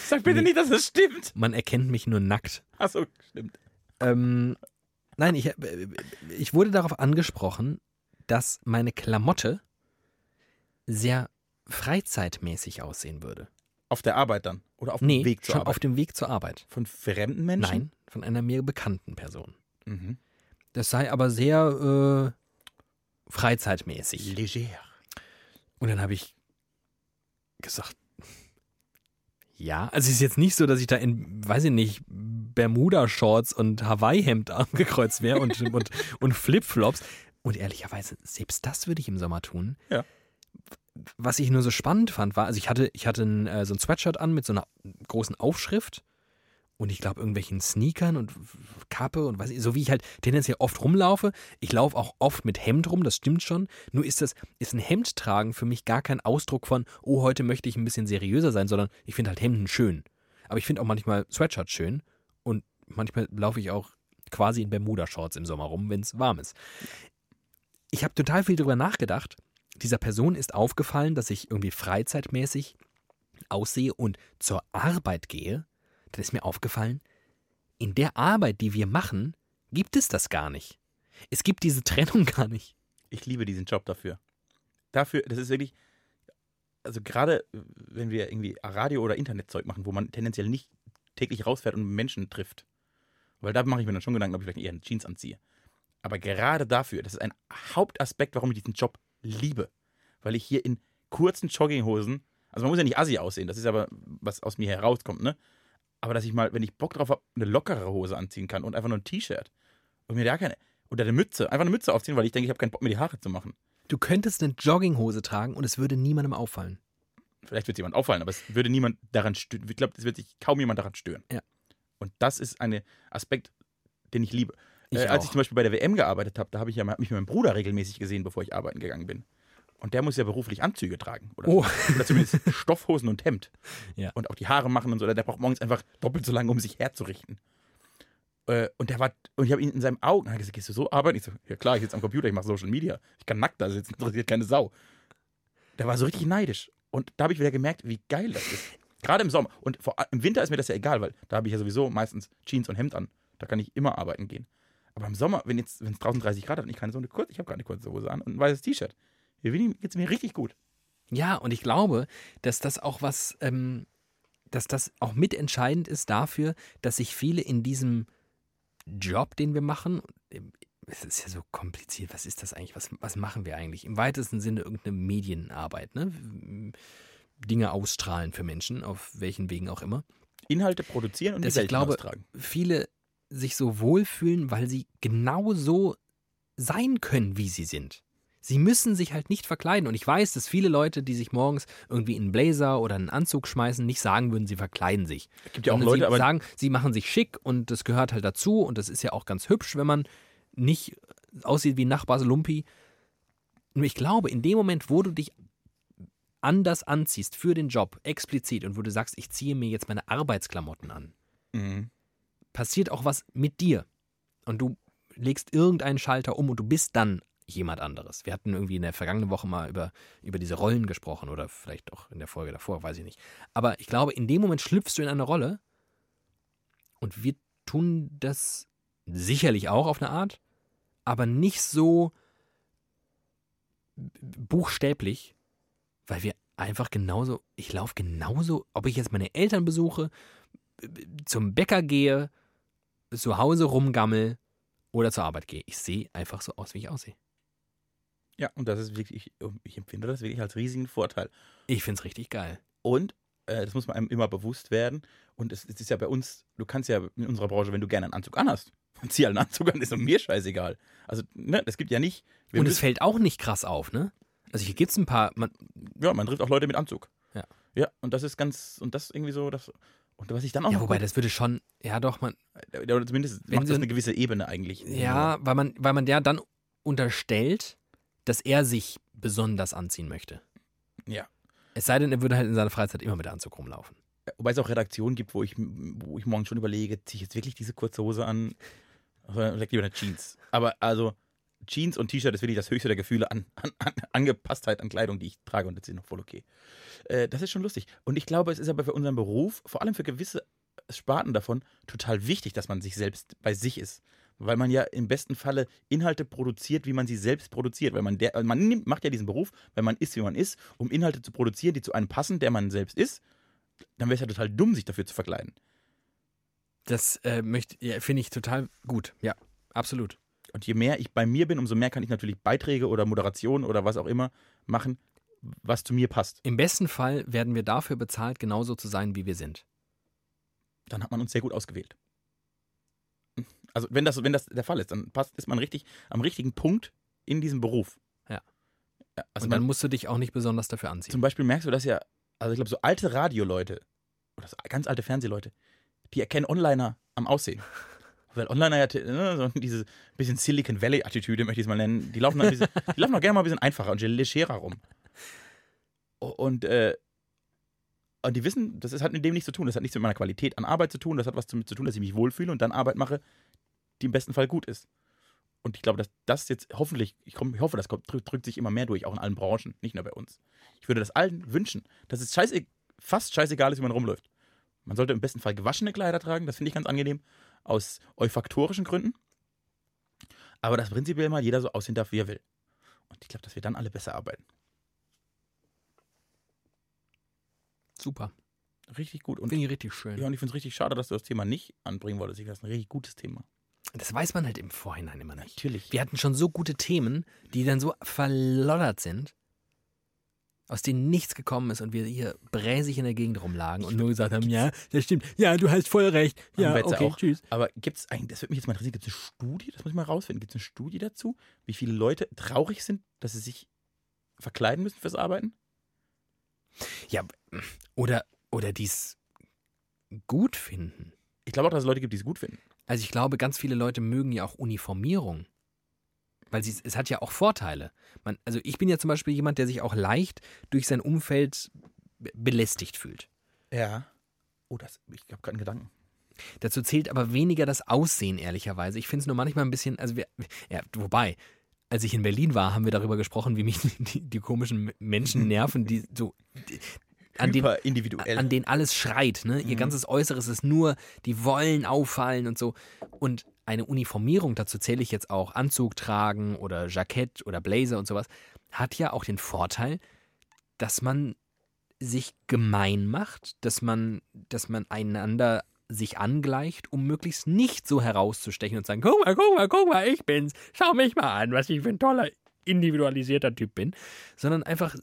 Sag bitte nicht, dass es stimmt. Man erkennt mich nur nackt. Achso, stimmt. Ähm, nein, ich, äh, ich wurde darauf angesprochen, dass meine Klamotte sehr freizeitmäßig aussehen würde. Auf der Arbeit dann? Oder auf dem Nee, Weg zur schon Arbeit? auf dem Weg zur Arbeit. Von fremden Menschen? Nein, von einer mir bekannten Person. Mhm. Das sei aber sehr äh, freizeitmäßig. Leger. Und dann habe ich gesagt, ja, also es ist jetzt nicht so, dass ich da in, weiß ich nicht, Bermuda-Shorts und Hawaii-Hemd *laughs* angekreuzt wäre und, und, und Flipflops. Und ehrlicherweise, selbst das würde ich im Sommer tun. Ja. Was ich nur so spannend fand, war, also ich hatte, ich hatte ein, äh, so ein Sweatshirt an mit so einer großen Aufschrift und ich glaube irgendwelchen Sneakern und Kappe und weiß ich, so wie ich halt tendenziell oft rumlaufe. Ich laufe auch oft mit Hemd rum, das stimmt schon. Nur ist das, ist ein Hemd tragen für mich gar kein Ausdruck von, oh, heute möchte ich ein bisschen seriöser sein, sondern ich finde halt Hemden schön. Aber ich finde auch manchmal Sweatshirts schön und manchmal laufe ich auch quasi in Bermuda-Shorts im Sommer rum, wenn es warm ist. Ich habe total viel darüber nachgedacht. Dieser Person ist aufgefallen, dass ich irgendwie freizeitmäßig aussehe und zur Arbeit gehe. Dann ist mir aufgefallen, in der Arbeit, die wir machen, gibt es das gar nicht. Es gibt diese Trennung gar nicht. Ich liebe diesen Job dafür. Dafür, das ist wirklich. also gerade wenn wir irgendwie Radio- oder Internetzeug machen, wo man tendenziell nicht täglich rausfährt und Menschen trifft. Weil da mache ich mir dann schon Gedanken, ob ich vielleicht eher eine Jeans anziehe. Aber gerade dafür, das ist ein Hauptaspekt, warum ich diesen Job liebe. Weil ich hier in kurzen Jogginghosen, also man muss ja nicht assi aussehen, das ist aber, was aus mir herauskommt, ne? Aber dass ich mal, wenn ich Bock drauf habe, eine lockere Hose anziehen kann und einfach nur ein T-Shirt und mir da keine, oder eine Mütze, einfach eine Mütze aufziehen, weil ich denke, ich habe keinen Bock, mir die Haare zu machen. Du könntest eine Jogginghose tragen und es würde niemandem auffallen. Vielleicht wird es jemand auffallen, aber es würde niemand daran stören. Ich glaube, es wird sich kaum jemand daran stören. Ja. Und das ist ein Aspekt, den ich liebe. Ich äh, als auch. ich zum Beispiel bei der WM gearbeitet habe, da habe ich ja hab mich mit meinem Bruder regelmäßig gesehen, bevor ich arbeiten gegangen bin. Und der muss ja beruflich Anzüge tragen. Oder, Oh. oder zumindest *laughs* Stoffhosen und Hemd. Ja. Und auch die Haare machen und so. Der braucht morgens einfach doppelt so lange, um sich herzurichten. Äh, und der war, und ich habe ihn in seinen Augen, er gesagt, gehst du so arbeiten? Ich so, ja klar, ich sitze am Computer, ich mache Social Media. Ich kann nackt da sitzen, interessiert keine Sau. Der war so richtig neidisch. Und da habe ich wieder gemerkt, wie geil das ist. Gerade im Sommer. Und vor, im Winter ist mir das ja egal, weil da habe ich ja sowieso meistens Jeans und Hemd an. Da kann ich immer arbeiten gehen. Aber im Sommer, wenn jetzt, wenn es draußen 30 Grad hat und ich keine so eine kurze, ich habe gerade eine kurze Hose an und ein weißes T-Shirt. Hier geht es mir richtig gut. Ja, und ich glaube, dass das auch was, ähm, dass das auch mitentscheidend ist dafür, dass sich viele in diesem Job, den wir machen, es ist ja so kompliziert, was ist das eigentlich? Was, was machen wir eigentlich? Im weitesten Sinne irgendeine Medienarbeit, ne? Dinge ausstrahlen für Menschen, auf welchen Wegen auch immer. Inhalte produzieren und Dass die ich Welt glaube, austragen. viele sich so wohlfühlen, weil sie genau so sein können, wie sie sind. Sie müssen sich halt nicht verkleiden. Und ich weiß, dass viele Leute, die sich morgens irgendwie in einen Blazer oder einen Anzug schmeißen, nicht sagen würden, sie verkleiden sich. Es gibt ja auch Leute, sie aber sagen, sie machen sich schick und das gehört halt dazu. Und das ist ja auch ganz hübsch, wenn man nicht aussieht wie ein Nachbarslumpi. Nur ich glaube, in dem Moment, wo du dich anders anziehst für den Job, explizit, und wo du sagst, ich ziehe mir jetzt meine Arbeitsklamotten an, Mhm. Passiert auch was mit dir. Und du legst irgendeinen Schalter um und du bist dann jemand anderes. Wir hatten irgendwie in der vergangenen Woche mal über, über diese Rollen gesprochen oder vielleicht auch in der Folge davor, weiß ich nicht. Aber ich glaube, in dem Moment schlüpfst du in eine Rolle und wir tun das sicherlich auch auf eine Art, aber nicht so buchstäblich, weil wir einfach genauso, ich laufe genauso, ob ich jetzt meine Eltern besuche, zum Bäcker gehe, zu Hause rumgammel oder zur Arbeit gehe. Ich sehe einfach so aus, wie ich aussehe. Ja, und das ist wirklich, ich, ich empfinde das wirklich als riesigen Vorteil. Ich finde es richtig geil. Und äh, das muss man einem immer bewusst werden. Und es, es ist ja bei uns, du kannst ja in unserer Branche, wenn du gerne einen Anzug anhast, *laughs* zieh halt einen Anzug an, ist mir scheißegal. Also, ne, es gibt ja nicht. Und es fällt auch nicht krass auf, ne? Also hier gibt es ein paar, man, ja, man trifft auch Leute mit Anzug. Ja. Ja, und das ist ganz, und das irgendwie so, das, und was ich dann auch ja, wobei gut- das würde schon, ja doch, man, oder zumindest Wenn macht das ein- eine gewisse Ebene eigentlich. ja, weil man, weil man der dann unterstellt, dass er sich besonders anziehen möchte. Ja. Es sei denn, er würde halt in seiner Freizeit immer mit Anzug rumlaufen. Wobei es auch Redaktionen gibt, wo ich, wo ich morgen schon überlege, ziehe ich jetzt wirklich diese kurze Hose an? Oder vielleicht lieber eine Jeans. Aber also Jeans und T-Shirt ist wirklich das höchste der Gefühle an, an, an Angepasstheit an Kleidung, die ich trage und das ist noch voll okay. Äh, das ist schon lustig. Und ich glaube, es ist aber für unseren Beruf, vor allem für gewisse Sparten davon, total wichtig, dass man sich selbst bei sich ist. Weil man ja im besten Falle Inhalte produziert, wie man sie selbst produziert. Weil man, der, man nimmt, macht ja diesen Beruf, weil man ist, wie man ist, um Inhalte zu produzieren, die zu einem passen, der man selbst ist. Dann wäre es ja total dumm, sich dafür zu verkleiden. Das äh, ja, finde ich total gut. Ja, absolut. Und je mehr ich bei mir bin, umso mehr kann ich natürlich Beiträge oder Moderation oder was auch immer machen, was zu mir passt. Im besten Fall werden wir dafür bezahlt, genauso zu sein, wie wir sind. Dann hat man uns sehr gut ausgewählt. Also wenn das, wenn das der Fall ist, dann passt, ist man richtig am richtigen Punkt in diesem Beruf. Ja. Ja, also Und dann man, musst du dich auch nicht besonders dafür anziehen. zum Beispiel merkst du das ja, also ich glaube, so alte Radioleute oder so ganz alte Fernsehleute, die erkennen Onliner am Aussehen. Weil Onliner ja ne, so diese bisschen Silicon Valley-Attitüde, möchte ich es mal nennen, die laufen, bisschen, die laufen auch gerne mal ein bisschen einfacher und legerer rum. Und, äh, und die wissen, das hat mit dem nichts zu tun. Das hat nichts mit meiner Qualität an Arbeit zu tun. Das hat was damit zu tun, dass ich mich wohlfühle und dann Arbeit mache, die im besten Fall gut ist. Und ich glaube, dass das jetzt hoffentlich, ich, komm, ich hoffe, das kommt, drückt, drückt sich immer mehr durch, auch in allen Branchen, nicht nur bei uns. Ich würde das allen wünschen, dass es scheiße, fast scheißegal ist, wie man rumläuft. Man sollte im besten Fall gewaschene Kleider tragen, das finde ich ganz angenehm, aus olfaktorischen Gründen. Aber dass prinzipiell mal jeder so aussehen darf, wie er will. Und ich glaube, dass wir dann alle besser arbeiten. Super. Richtig gut. Und, Finde ich richtig schön. ja, und ich finde es richtig schade, dass du das Thema nicht anbringen wolltest. Ich finde das ein richtig gutes Thema. Das weiß man halt im Vorhinein immer nicht. Natürlich. Wir hatten schon so gute Themen, die dann so verloddert sind, aus denen nichts gekommen ist und wir hier bräsig in der Gegend rumlagen und nur gesagt haben, ja, das stimmt, ja, du hast voll recht, ja, okay, auch. tschüss. Aber gibt es eigentlich, das würde mich jetzt mal interessieren, gibt es eine Studie, das muss ich mal rausfinden, gibt es eine Studie dazu, wie viele Leute traurig sind, dass sie sich verkleiden müssen fürs Arbeiten? Ja, oder, oder dies gut finden. Ich glaube auch, dass es Leute gibt, die es gut finden. Also ich glaube, ganz viele Leute mögen ja auch Uniformierung. Weil sie, es hat ja auch Vorteile. Man, also ich bin ja zum Beispiel jemand, der sich auch leicht durch sein Umfeld be- belästigt fühlt. Ja. Oh, das, ich habe gerade einen Gedanken. Dazu zählt aber weniger das Aussehen, ehrlicherweise. Ich finde es nur manchmal ein bisschen, also wir, ja, wobei, als ich in Berlin war, haben wir darüber gesprochen, wie mich *laughs* die, die komischen Menschen *laughs* nerven, die so, die, an Hyper individuell. an denen alles schreit. Ne? Ihr Mhm. ganzes Äußeres ist nur, die wollen auffallen und so. Und eine Uniformierung, dazu zähle ich jetzt auch Anzug tragen oder Jackett oder Blazer und sowas, hat ja auch den Vorteil, dass man sich gemein macht, dass man, dass man einander sich angleicht, um möglichst nicht so herauszustechen und zu sagen, guck mal, guck mal, guck mal, ich bin's, schau mich mal an, was ich für ein toller, individualisierter Typ bin, sondern einfach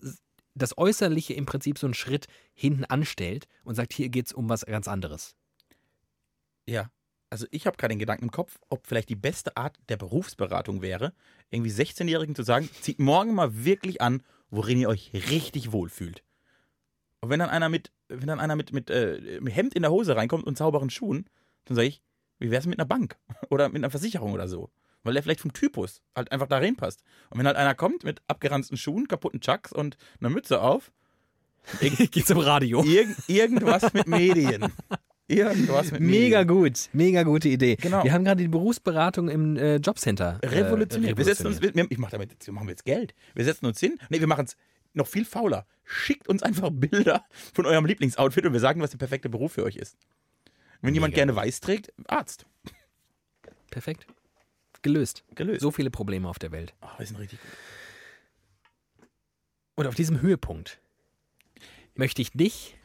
das Äußerliche im Prinzip so einen Schritt hinten anstellt und sagt, hier geht's um was ganz anderes. Ja. Also ich habe gerade den Gedanken im Kopf, ob vielleicht die beste Art der Berufsberatung wäre, irgendwie 16-Jährigen zu sagen, zieht morgen mal wirklich an, worin ihr euch richtig wohlfühlt. Und wenn dann einer mit, wenn dann einer mit, mit, äh, mit Hemd in der Hose reinkommt und sauberen Schuhen, dann sage ich, wie wär's mit einer Bank? *laughs* Oder mit einer Versicherung oder so? Weil der vielleicht vom Typus halt einfach da reinpasst. Und wenn halt einer kommt mit abgeranzten Schuhen, kaputten Chucks und einer Mütze auf, *laughs* geht's im Radio. irg irgendwas mit Medien. *laughs* Irgendwas mit Mega Medien. gut, mega gute Idee. Genau. Wir haben gerade die Berufsberatung im äh, Jobcenter. äh, Revolutioniert. wir setzen uns, wir, ich mache damit, jetzt machen wir jetzt Geld. Wir setzen uns hin. Nee, wir machen es noch viel fauler. Schickt uns einfach *laughs* Bilder von eurem Lieblingsoutfit und wir sagen, was der perfekte Beruf für euch ist. Wenn jemand Mega gerne weiß trägt, Arzt. Perfekt. Gelöst. Gelöst. So viele Probleme auf der Welt. Oh, wir sind richtig gut. Und auf diesem Höhepunkt möchte ich dich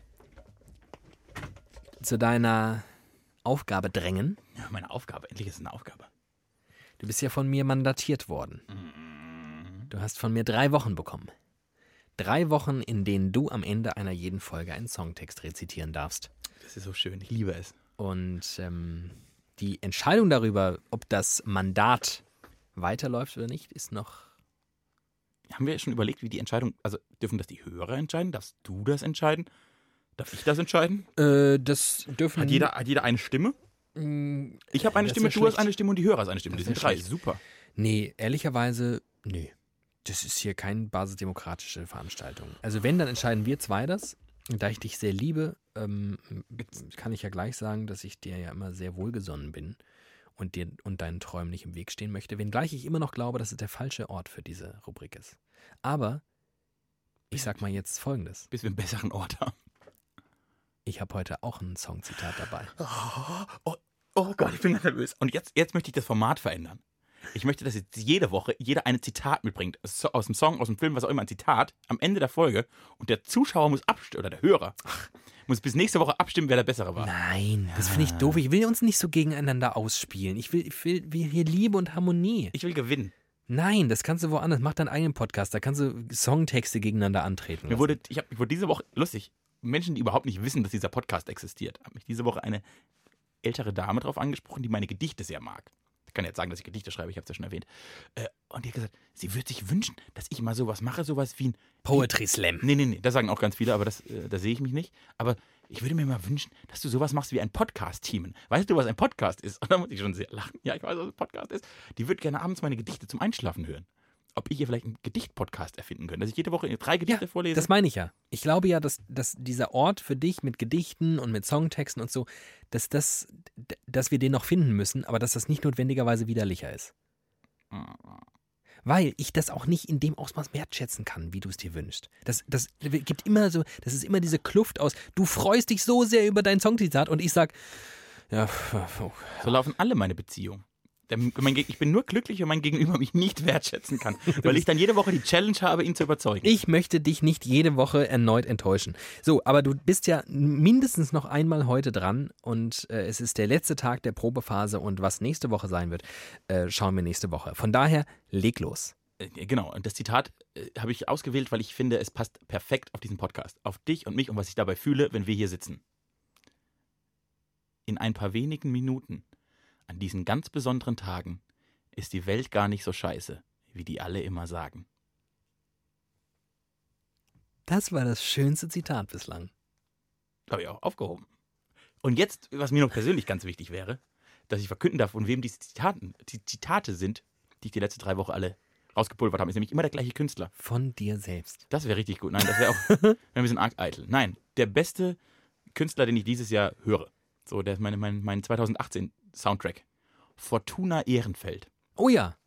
zu deiner Aufgabe drängen. Ja, meine Aufgabe. Endlich ist es eine Aufgabe. Du bist ja von mir mandatiert worden. Du hast von mir drei Wochen bekommen. Drei Wochen, in denen du am Ende einer jeden Folge einen Songtext rezitieren darfst. Das ist so schön. Ich liebe es. Und ähm, die Entscheidung darüber, ob das Mandat weiterläuft oder nicht, ist noch. Haben wir schon überlegt, wie die Entscheidung, also dürfen das die Hörer entscheiden? Darfst du das entscheiden? Darf ich das entscheiden? Äh, das dürfen. Hat jeder, hat jeder eine Stimme? Mm, Ich habe eine Das Stimme, du hast schlecht. eine Stimme und die Hörer hast eine Stimme. Das Die sind drei. Super. Nee, ehrlicherweise, nee. Das ist hier keine basisdemokratische Veranstaltung. Also wenn, dann entscheiden wir zwei das. Da ich dich sehr liebe, ähm, kann ich ja gleich sagen, dass ich dir ja immer sehr wohlgesonnen bin und dir und deinen Träumen nicht im Weg stehen möchte, wenngleich ich immer noch glaube, dass es der falsche Ort für diese Rubrik ist. Aber ich sag mal jetzt folgendes. Bis wir einen besseren Ort haben. Ich habe heute auch ein Songzitat dabei. Oh, oh Gott, ich bin ganz nervös. Und jetzt, jetzt möchte ich das Format verändern. Ich möchte, dass jetzt jede Woche jeder ein Zitat mitbringt. Aus dem Song, aus dem Film, was auch immer, ein Zitat am Ende der Folge. Und der Zuschauer muss abstimmen, oder der Hörer, muss bis nächste Woche abstimmen, wer der Bessere war. Nein, das finde ich doof. Ich will uns nicht so gegeneinander ausspielen. Ich will, ich will wir hier Liebe und Harmonie. Ich will gewinnen. Nein, das kannst du woanders. Mach deinen eigenen Podcast. Da kannst du Songtexte gegeneinander antreten. Mir lassen. wurde, ich habe ich wurde diese Woche, lustig, Menschen, die überhaupt nicht wissen, dass dieser Podcast existiert, haben mich diese Woche eine ältere Dame darauf angesprochen, die meine Gedichte sehr mag. Ich kann jetzt sagen, dass ich Gedichte schreibe, ich habe es ja schon erwähnt. Äh, und die hat gesagt, sie würde sich wünschen, dass ich mal sowas mache, sowas wie ein Poetry Slam. Nee, nee, nee, das sagen auch ganz viele, aber das, äh, da sehe ich mich nicht. Aber ich würde mir mal wünschen, dass du sowas machst wie ein Podcast-Teamen. Weißt du, was ein Podcast ist? *laughs* Und da muss ich schon sehr lachen. Ja, ich weiß, was ein Podcast ist. Die würde gerne abends meine Gedichte zum Einschlafen hören. Ob ich hier vielleicht einen Gedicht-Podcast erfinden könnte, dass ich jede Woche drei Gedichte Ja, vorlese. das meine ich ja. Ich glaube ja, dass, dass dieser Ort für dich mit Gedichten und mit Songtexten und so, dass, das, dass wir den noch finden müssen, aber dass das nicht notwendigerweise widerlicher ist. Weil ich das auch nicht in dem Ausmaß wertschätzen kann, wie du es dir wünschst. Das, das gibt immer so, das ist immer diese Kluft aus, du freust dich so sehr über dein Songzitat und ich sag, ja, oh, So laufen alle meine Beziehungen. Ich bin nur glücklich, wenn mein Gegenüber *laughs* mich nicht wertschätzen kann, *laughs* weil ich dann jede Woche die Challenge habe, ihn zu überzeugen. Ich möchte dich nicht jede Woche erneut enttäuschen. So, aber du bist ja mindestens noch einmal heute dran und äh, es ist der letzte Tag der Probephase und was nächste Woche sein wird, äh, schauen wir nächste Woche. Von daher, leg los. Äh, Genau, und das Zitat äh, habe ich ausgewählt, weil ich finde, es passt perfekt auf diesen Podcast. Auf dich und mich und was ich dabei fühle, wenn wir hier sitzen. In ein paar wenigen Minuten, an diesen ganz besonderen Tagen, ist die Welt gar nicht so scheiße, wie die alle immer sagen. Das war das schönste Zitat bislang. Habe ich auch aufgehoben. Und jetzt, was mir noch persönlich ganz wichtig wäre, dass ich verkünden darf, von wem diese Zitaten, die Zitate sind, die ich die letzte drei Wochen alle rausgepulvert habe, ist nämlich immer der gleiche Künstler. Von dir selbst. Das wäre richtig gut. Nein, das wäre auch *laughs* wär ein bisschen arg eitel. Nein, der beste Künstler, den ich dieses Jahr höre. So, der ist meine, mein, mein 2018 Soundtrack. Fortuna Ehrenfeld. Oh ja,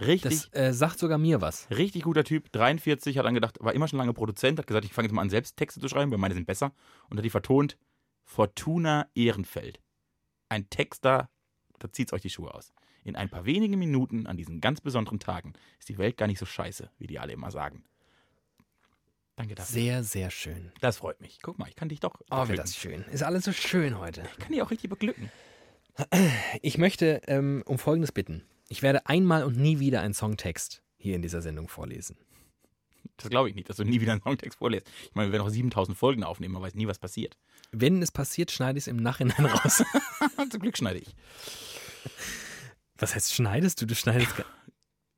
Richtig, das äh, sagt sogar mir was. richtig guter Typ. 43, hat dann gedacht, war immer schon lange Produzent, hat gesagt, ich fange jetzt mal an, selbst Texte zu schreiben, weil meine sind besser. Und hat die vertont, Fortuna Ehrenfeld. Ein Texter, da zieht's euch die Schuhe aus. In ein paar wenigen Minuten an diesen ganz besonderen Tagen ist die Welt gar nicht so scheiße, wie die alle immer sagen. Danke dafür. Sehr, sehr schön. Das freut mich. Guck mal, ich kann dich doch. Oh, wird das schön. Ist alles so schön heute. Ich kann dich auch richtig beglücken. Ich möchte ähm, um Folgendes bitten. Ich werde einmal und nie wieder einen Songtext hier in dieser Sendung vorlesen. Das glaube ich nicht, dass du nie wieder einen Songtext vorlässt. Ich meine, wir werden auch 7000 Folgen aufnehmen, man weiß nie, was passiert. Wenn es passiert, schneide ich es im Nachhinein *laughs* raus. Zum Glück schneide ich. Was heißt schneidest du? Du schneidest,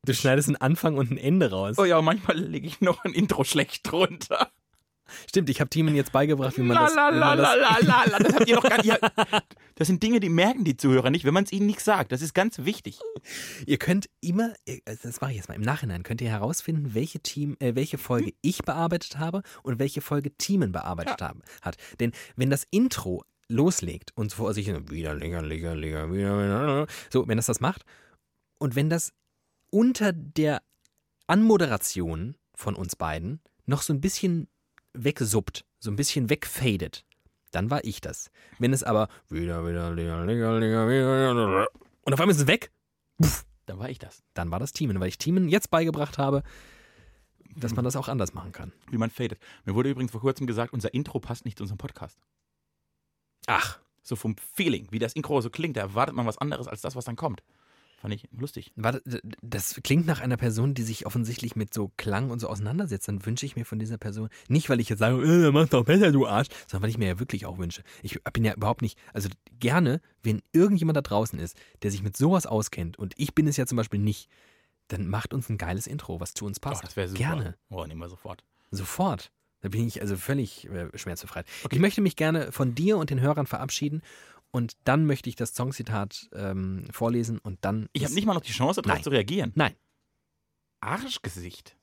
du schneidest einen Anfang und ein Ende raus. Oh ja, manchmal lege ich noch ein Intro schlecht drunter. Stimmt, ich habe Timen jetzt beigebracht, wie man La das. la la man la das la la. Das habt ihr noch gar nicht. *laughs* Ja, Das sind Dinge, die merken die Zuhörer nicht, wenn man es ihnen nicht sagt. Das ist ganz wichtig. ihr könnt immer, äh, das mache ich jetzt mal im Nachhinein, könnt ihr herausfinden, welche Team, äh, welche Folge ich bearbeitet habe und welche Folge Teamen bearbeitet haben, hat. Denn wenn das Intro loslegt und vor sich wieder länger, länger, länger, wieder, wieder, so, wenn das das macht und wenn das unter der Anmoderation von uns beiden noch so ein bisschen wegsuppt, so ein bisschen wegfadet, dann war ich das. Wenn es aber wieder, wieder, länger, länger, länger, wieder, und auf einmal ist es weg, Dann war ich das. dann war das Teamen, weil ich Teamen jetzt beigebracht habe, dass man das auch anders machen kann. Wie man fadet. Mir wurde übrigens vor kurzem gesagt, unser Intro passt nicht zu unserem Podcast. Ach, So vom Feeling, wie das Intro so klingt, da erwartet man was anderes als das, was dann kommt. Fand ich lustig. warte, das klingt nach einer Person, die sich offensichtlich mit so Klang und so auseinandersetzt. Dann wünsche ich mir von dieser Person, nicht weil ich jetzt sage, äh, mach doch besser, du Arsch, sondern weil ich mir ja wirklich auch wünsche. Ich bin ja überhaupt nicht, also gerne, wenn irgendjemand da draußen ist, der sich mit sowas auskennt und ich bin es ja zum Beispiel nicht, dann macht uns ein geiles Intro, was zu uns Oh, passt. das wäre super. Gerne. Oh, nehmen wir sofort. Sofort. Da bin ich also völlig äh, schmerzbefreit. Ich möchte mich gerne von dir und den Hörern verabschieden und dann möchte ich das Songzitat ähm, vorlesen und dann. Ich habe nicht mal noch die Chance, darauf zu reagieren. Nein. Arschgesicht.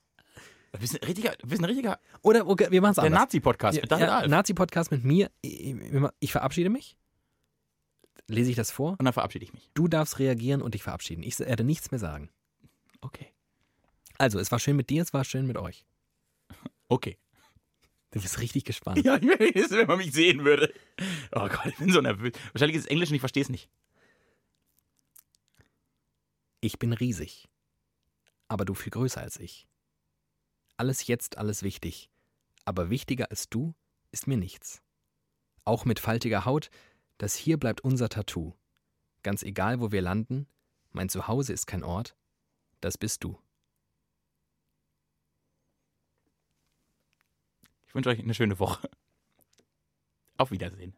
Du bist ein richtiger, du bist ein richtiger Oder okay, wir machen es der anders. Nazi-Podcast mit David ja. Nazi-Podcast mit mir. Ich, ich verabschiede mich. Lese ich das vor? Und dann verabschiede ich mich. Du darfst reagieren und dich verabschieden. Ich werde nichts mehr sagen. Okay. Also, es war schön mit dir, es war schön mit euch. Okay. Du bist richtig gespannt. Ja, *laughs* wenn man mich sehen würde. Oh Gott, ich bin so nervös. Wahrscheinlich ist es Englisch und ich verstehe es nicht. Ich bin riesig, aber du viel größer als ich. Alles jetzt, alles wichtig, aber wichtiger als du ist mir nichts. Auch mit faltiger Haut, das hier bleibt unser Tattoo. Ganz egal, wo wir landen, mein Zuhause ist kein Ort, das bist du. Ich wünsche euch eine schöne Woche. Auf Wiedersehen.